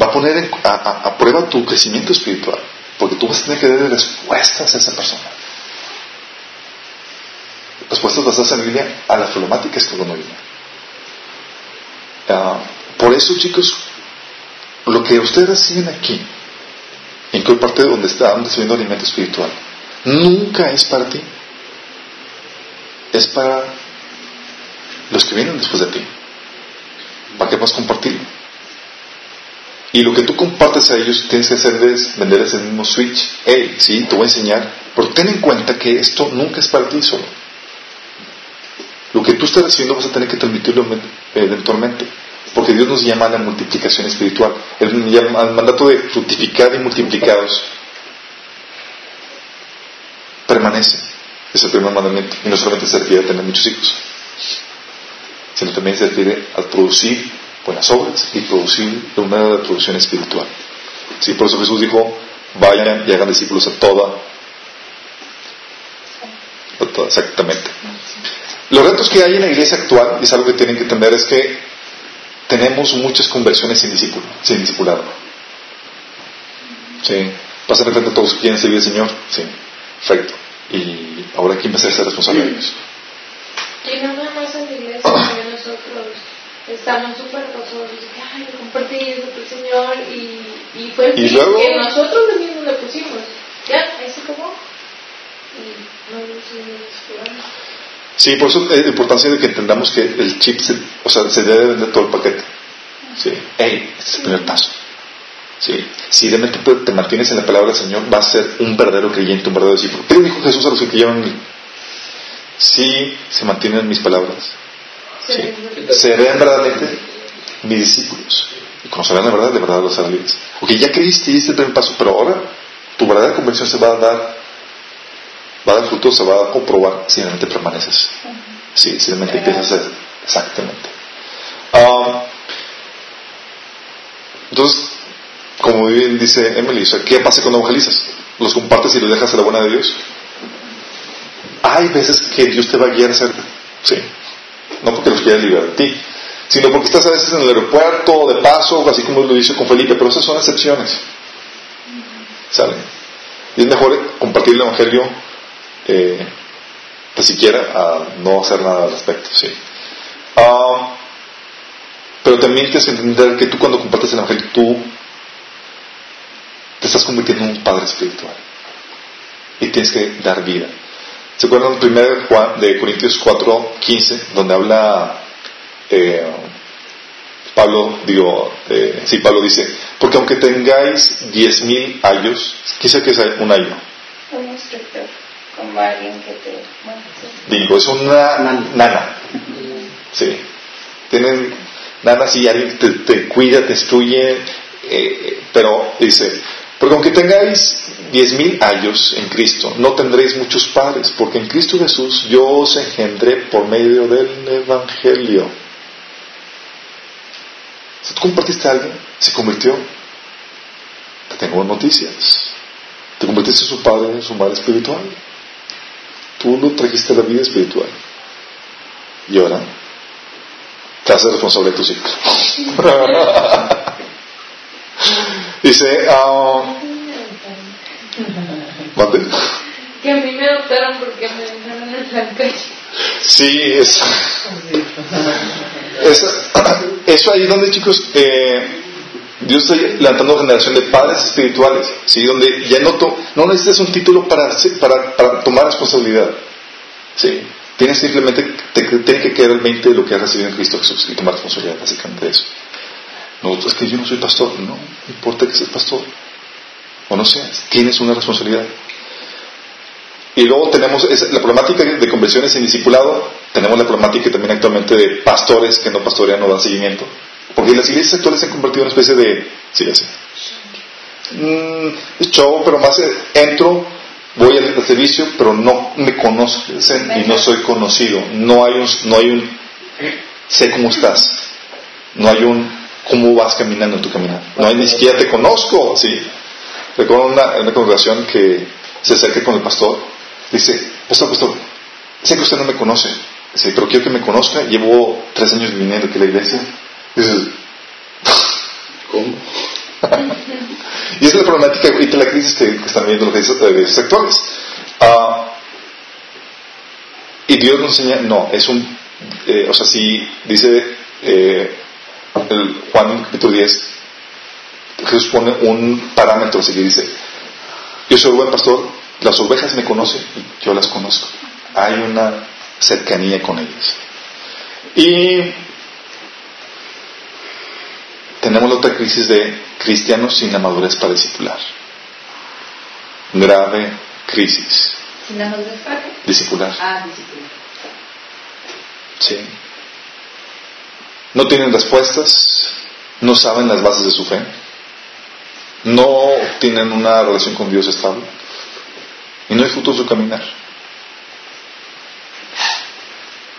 Va a poner a, a- prueba tu crecimiento espiritual, porque tú vas a tener que dar respuestas a esa persona. Respuestas basadas en la Biblia a las problemáticas que uno vive. Ah, por eso, chicos, lo que ustedes reciben aquí, en cualquier parte donde están recibiendo alimento espiritual, nunca es para ti. Es para los que vienen después de ti. Para que puedas compartirlo. Y lo que tú compartes a ellos, tienes que hacerles, venderles el mismo switch. Hey, sí, te voy a enseñar, pero ten en cuenta que esto nunca es para ti solo. Lo que tú estás recibiendo vas a tener que transmitirlo eventualmente. Porque Dios nos llama a la multiplicación espiritual. El, mandato de fructificar y multiplicados permanece. Es el primer mandamiento. Y no solamente se refiere a tener muchos hijos, sino también se refiere a producir buenas obras y producir una producción espiritual. Sí, por eso Jesús dijo, vayan y hagan discípulos a toda, a toda exactamente. Los retos que hay en la iglesia actual, y es algo que tienen que entender, es que tenemos muchas conversiones sin discípulo, sin discipulado. Sí. Pasan frente a todos que quieren servir al Señor. Sí. Perfecto. Y ahora quién va a ser responsable de ellos. Y no nada más en la iglesia, nosotros estamos súper gozosos de ay, compartí eso del Señor y, y fue el ¿Y luego? que nosotros mismos le pusimos. Ya, ahí se acabó. Y no explorando. Sí, por eso es la importancia de que entendamos que el chip, se, o sea, se debe vender todo el paquete. Sí. Ey, este es el primer paso. Sí. Si realmente te, te mantienes en la palabra del Señor, vas a ser un verdadero creyente, un verdadero discípulo. ¿Qué dijo Jesús a los que creyeron en él? Si se mantienen en mis palabras, sí, serán verdaderamente mis discípulos. Y conocerán la verdad, de verdad los harán libres. Ok, ya creíste y diste el primer paso, pero ahora tu verdadera conversión se va a dar, va a dar fruto, se va a comprobar si realmente permaneces. Sí, si realmente empiezas a hacer exactamente. Ah, entonces, como bien dice Emily, o sea, ¿qué pasa cuando evangelizas? ¿Los compartes y los dejas a la buena de Dios? Hay veces que Dios te va a guiar a hacerlo. Sí. No porque los quiera liberar de ti, sino porque estás a veces en el aeropuerto, de paso, así como lo hizo con Felipe, pero esas son excepciones. ¿Saben? Y es mejor compartir el Evangelio, eh, pues siquiera, a no hacer nada al respecto. Sí. Ah, pero también tienes que entender que tú cuando compartes el Evangelio, tú te estás convirtiendo en un padre espiritual. Y tienes que dar vida. ¿Se acuerdan del 1 Juan, de Corintios 4, 15, donde habla eh, Pablo, digo, eh, sí, Pablo dice, porque aunque tengáis diez mil años, ¿qué que es un año? Un instructor, como alguien que te... Digo, es una nana. Sí. Tienen nanas y alguien te, te cuida, te instruye, eh, pero dice, porque aunque tengáis diez mil años en Cristo, no tendréis muchos padres, porque en Cristo Jesús yo os engendré por medio del Evangelio. Si tú compartiste a alguien, se convirtió, te tengo noticias. Te convertiste en su padre, en su madre espiritual. Tú lo trajiste a la vida espiritual. Y ahora te haces responsable de tus hijos. Dice, ah, ¿mande? Que a mí me adoptaron porque me dejaron en la calle. Sí, es, es- eso ahí donde chicos, eh, Dios está levantando generación de padres espirituales, ¿sí? donde ya no, no necesitas un título para, para, para tomar responsabilidad. ¿sí? Tienes simplemente, te, tiene que quedar el 20 de lo que has recibido en Cristo Jesús y tomar responsabilidad básicamente eso. No, es que yo no soy pastor, no, no importa que seas pastor o no seas, tienes una responsabilidad. Y luego tenemos la problemática de conversiones en discipulado, tenemos la problemática también actualmente de pastores que no pastorean o dan seguimiento. Porque las iglesias actuales se han convertido en una especie de... Sí, así. Mm, show, pero más eh, entro, voy al, servicio, pero no me conocen y no soy conocido. No hay un... No hay un sé cómo estás. No hay un... cómo vas caminando en tu caminar. No hay ni siquiera te conozco, ¿sí? Recuerdo una, una que se acerca con el pastor, dice, pastor, pastor, sé que usted no me conoce, dice, pero quiero que me conozca, llevo tres años viniendo aquí a la iglesia. Dices, ¿Cómo? y esa es la problemática ahorita la crisis que, están viendo los actuales. Ah, y Dios nos enseña, no, es un, eh, o sea, si dice eh, el Juan capítulo 10, Jesús pone un parámetro así que dice, yo soy buen pastor, las ovejas me conocen y yo las conozco. Hay una cercanía con ellas. Y tenemos la otra crisis de cristianos sin la madurez para discipular. Grave crisis. Sin la madurez para qué? Discipular. Ah, disciplina. Sí. No tienen respuestas, no saben las bases de su fe, no tienen una relación con Dios estable y no hay fruto en su caminar.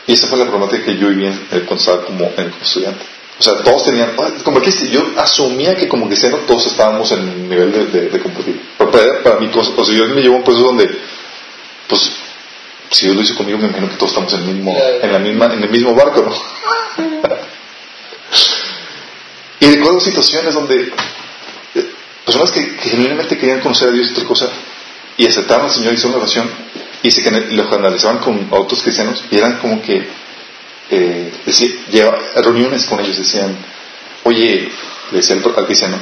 Y esa fue la problemática que yo viví eh, cuando estaba como estudiante. O sea, todos tenían, "Ah, como cristiano, yo asumía que como cristiano todos estábamos en el nivel de, de, de compartir. Pero para, para mí, o sea, yo me llevo a un proceso donde, pues, si Dios lo hizo conmigo, me imagino que todos estamos en el mismo, en la misma, en el mismo barco, ¿no? y recuerdo situaciones donde eh, personas que, que genuinamente querían conocer a Dios y otra cosa, y aceptaron al Señor y hicieron una oración, y se lo canalizaban con otros cristianos, y eran como que, eh, lleva- reuniones con ellos, decían, oye, le decía al, cristiano,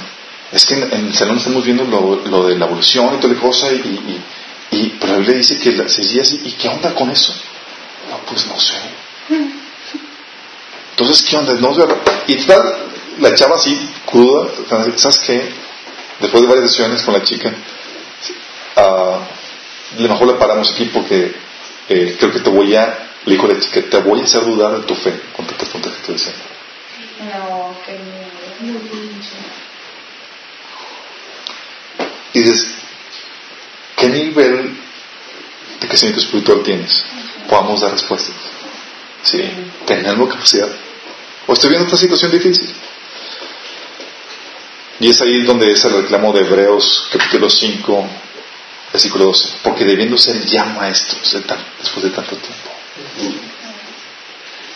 es que en, el salón estamos viendo lo, lo de la evolución y toda la cosa, y, y, pero la Biblia dice que la, se decía así, ¿y qué onda con eso? No, pues no sé. Entonces, ¿qué onda? No, y tal, la chava así, cruda, ¿sabes qué? Después de varias sesiones con la chica, ah, le mejor la paramos aquí porque eh, creo que te voy a, le dijo la chica, te voy a hacer dudar de tu fe con tantas puntas que estoy diciendo. No, qué miedo. Y dices, ¿qué nivel de crecimiento espiritual tienes? Podamos dar respuestas. Sí, tenemos capacidad. O estoy viendo esta situación difícil. Y es ahí donde es el reclamo de Hebreos, capítulo 5, versículo 12. Porque debiendo ser ya maestros de después de tanto tiempo,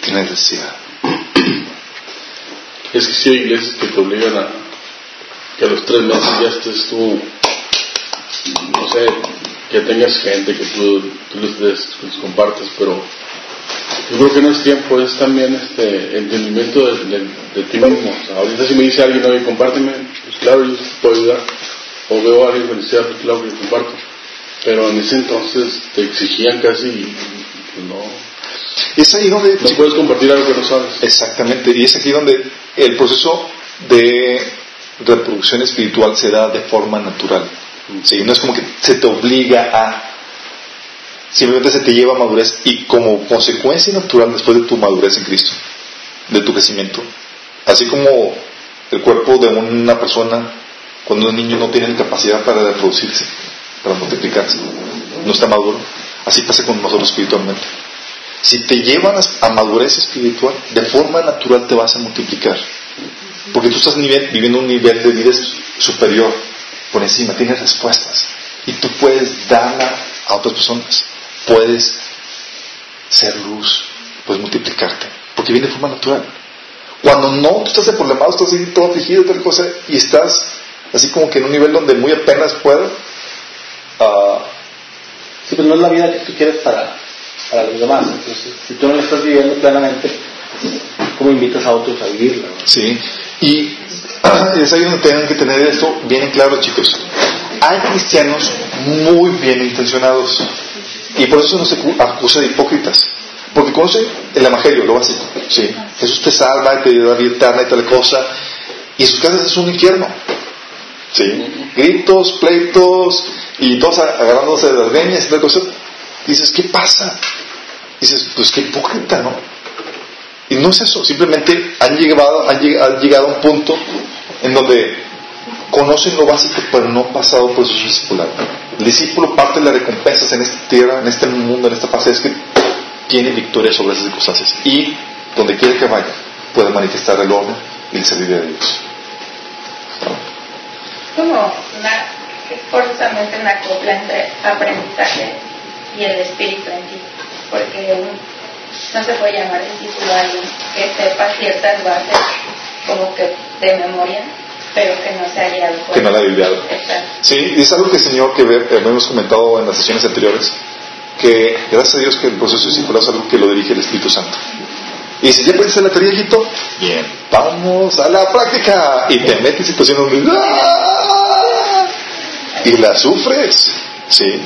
tiene necesidad. Es que sí hay iglesias que te obligan a que a los tres meses ya estés tú, no sé, que tengas gente, que tú, tú les, des, les compartas, pero yo creo que no es tiempo, es también este entendimiento de, ti mismo. Ahorita si me dice alguien, oye, compárteme, pues claro, yo te puedo ayudar. O veo a alguien con necesidad, pues claro que comparto. Pero en ese entonces te exigían casi, no, Es ahí donde no puedes compartir algo que no sabes. Exactamente, y es aquí donde el proceso de reproducción espiritual se da de forma natural. ¿sí? No es como que se te obliga a, simplemente se te lleva a madurez y como consecuencia natural después de tu madurez en Cristo, de tu crecimiento, así como el cuerpo de una persona cuando un niño no tiene capacidad para reproducirse, para multiplicarse, no está maduro, así pasa con nosotros espiritualmente. Si te llevan a madurez espiritual, de forma natural te vas a multiplicar. Porque tú estás viviendo un nivel de vida superior, por encima, tienes respuestas. Y tú puedes darla a otras personas. Puedes ser luz, puedes multiplicarte. Porque viene de forma natural. Cuando no, tú estás problemado, estás así todo afligido, tal cosa, y estás así como que en un nivel donde muy apenas puedo. ah, Sí, pero no es la vida que tú quieres para, para los demás. Entonces, si tú no la estás viviendo plenamente, ¿cómo invitas a otros a vivirla? Sí, y es ahí donde tienen que tener esto bien claro, chicos. Hay cristianos muy bien intencionados y por eso no se cu- acusa de hipócritas. Porque conocen el evangelio, lo básico. ¿sí? Jesús te salva y te da vida eterna y tal cosa. Y sus casas es un infierno. ¿sí? Gritos, pleitos y todos agarrándose de las greñas y cosa. Dices, ¿qué pasa? Dices, pues qué hipócrita, ¿no? Y no es eso, simplemente han llegado, han lleg- han llegado a un punto en donde conocen lo básico, pero no han pasado por su discipulado. El discípulo parte de las recompensas en esta tierra, en este mundo, en esta fase, es que tiene victoria sobre esas circunstancias. Y donde quiera que vaya, puede manifestar el orden y el servicio de Dios. como es forzosamente una copla entre aprendizaje y el espíritu en ti, porque no se puede llamar discípulo a alguien que sepa ciertas bases como que de memoria, pero que no se haya guiado por Que no la ha vivido. Sí, y es algo que el Señor, que hemos comentado en las sesiones anteriores, que gracias a Dios que el proceso de discipulado es algo que lo dirige el Espíritu Santo. Y dice, ¿ya puedes hacer la teoría, hijito? Bien, vamos a la práctica. Y te metes en situaciones donde... ¡ah! Y la sufres, ¿sí?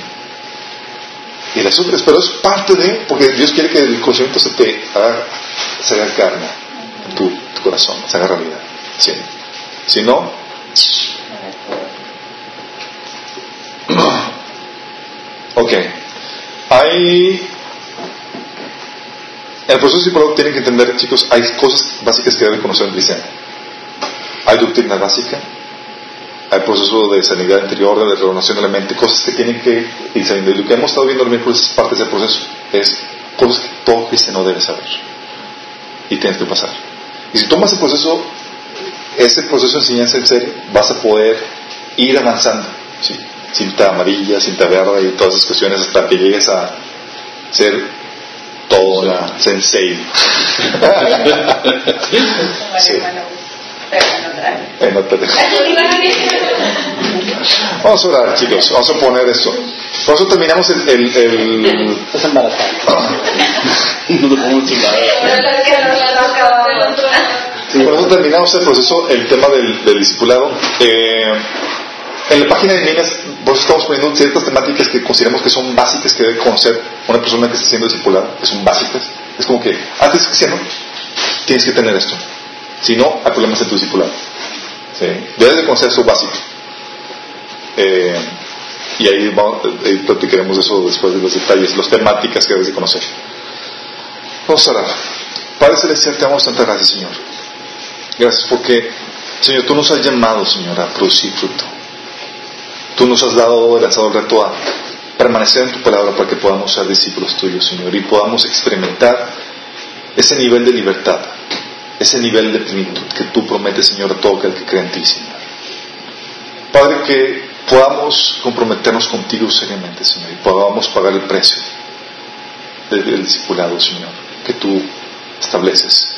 Y la sufres, pero es parte de... Porque Dios quiere que el conocimiento se te haga, se haga carne en tu, tu corazón, se haga realidad. ¿sí? Si no, Ok. Hay. En el proceso discipulado tienen que entender, chicos, hay cosas básicas que deben conocer el cristiano. Hay doctrina básica, hay proceso de sanidad interior, de renovación de la mente, cosas que tienen que ir saliendo. Y lo que hemos estado viendo el miércoles es parte de ese proceso, es cosas que todo cristiano debe saber y tienes que pasar. Y si tomas el proceso, ese proceso de enseñanza en serio, vas a poder ir avanzando, ¿sí? cinta amarilla, cinta verde y todas esas cuestiones hasta que llegues a ser todo una sensei. Sí. Hermano Gus, pero en otra área. En otra- Vamos a orar, chicos. Vamos a poner esto. Por eso terminamos el. el, el... Es embarazado. No te pongo chingada. Por eso terminamos el proceso, el tema del, del discipulado. Eh, en la página de Niñas, por eso estamos poniendo ciertas temáticas que consideramos que son básicas que debe conocer una persona que está siendo discipulada, que son básicas. Es como que antes que siendo, tienes que tener esto. Si no, hay problemas en tu discipulado. ¿Sí? Debes de conocer eso básico. Eh, y ahí, vamos, ahí platicaremos eso después de los detalles, las temáticas que debes de conocer. Vamos a orar. Padre Celestial, te damos tanta gracias, Señor. Gracias porque, Señor, tú nos has llamado, Señor, a producir fruto. Tú nos has dado, lanzado el reto a permanecer en tu palabra para que podamos ser discípulos tuyos, Señor, y podamos experimentar ese nivel de libertad, ese nivel de plenitud que tú prometes, Señor, a todo aquel que cree en ti, Señor. Padre, que podamos comprometernos contigo seriamente, Señor, y podamos pagar el precio del discipulado, Señor, que tú estableces,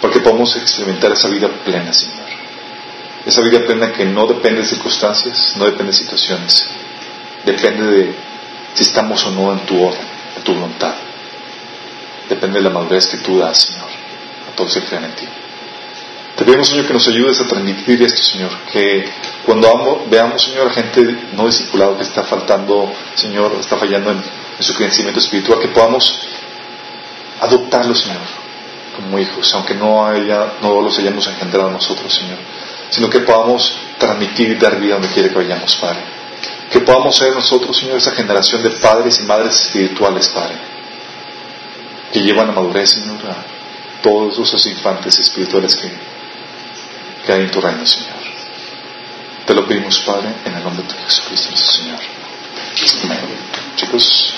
para que podamos experimentar esa vida plena, Señor. Esa vida plena que no depende de circunstancias, no depende de situaciones, depende de si estamos o no en tu orden, en tu voluntad. Depende de la madurez que tú das, Señor, a todos que creen en ti. Te pedimos, Señor, que nos ayudes a transmitir esto, Señor, que cuando veamos, Señor, a gente no discipulada que está faltando, Señor, está fallando en, su crecimiento espiritual, que podamos adoptarlo, Señor, como hijos, aunque no, haya, no los hayamos engendrado nosotros, Señor, sino que podamos transmitir y dar vida donde quiere que vayamos, Padre. Que podamos ser nosotros, Señor, esa generación de padres y madres espirituales, Padre, que llevan a madurez, Señor, a todos esos infantes espirituales que, que hay en tu reino, Señor. Te lo pedimos, Padre, en el nombre de Jesucristo, Señor. Amén. Chicos.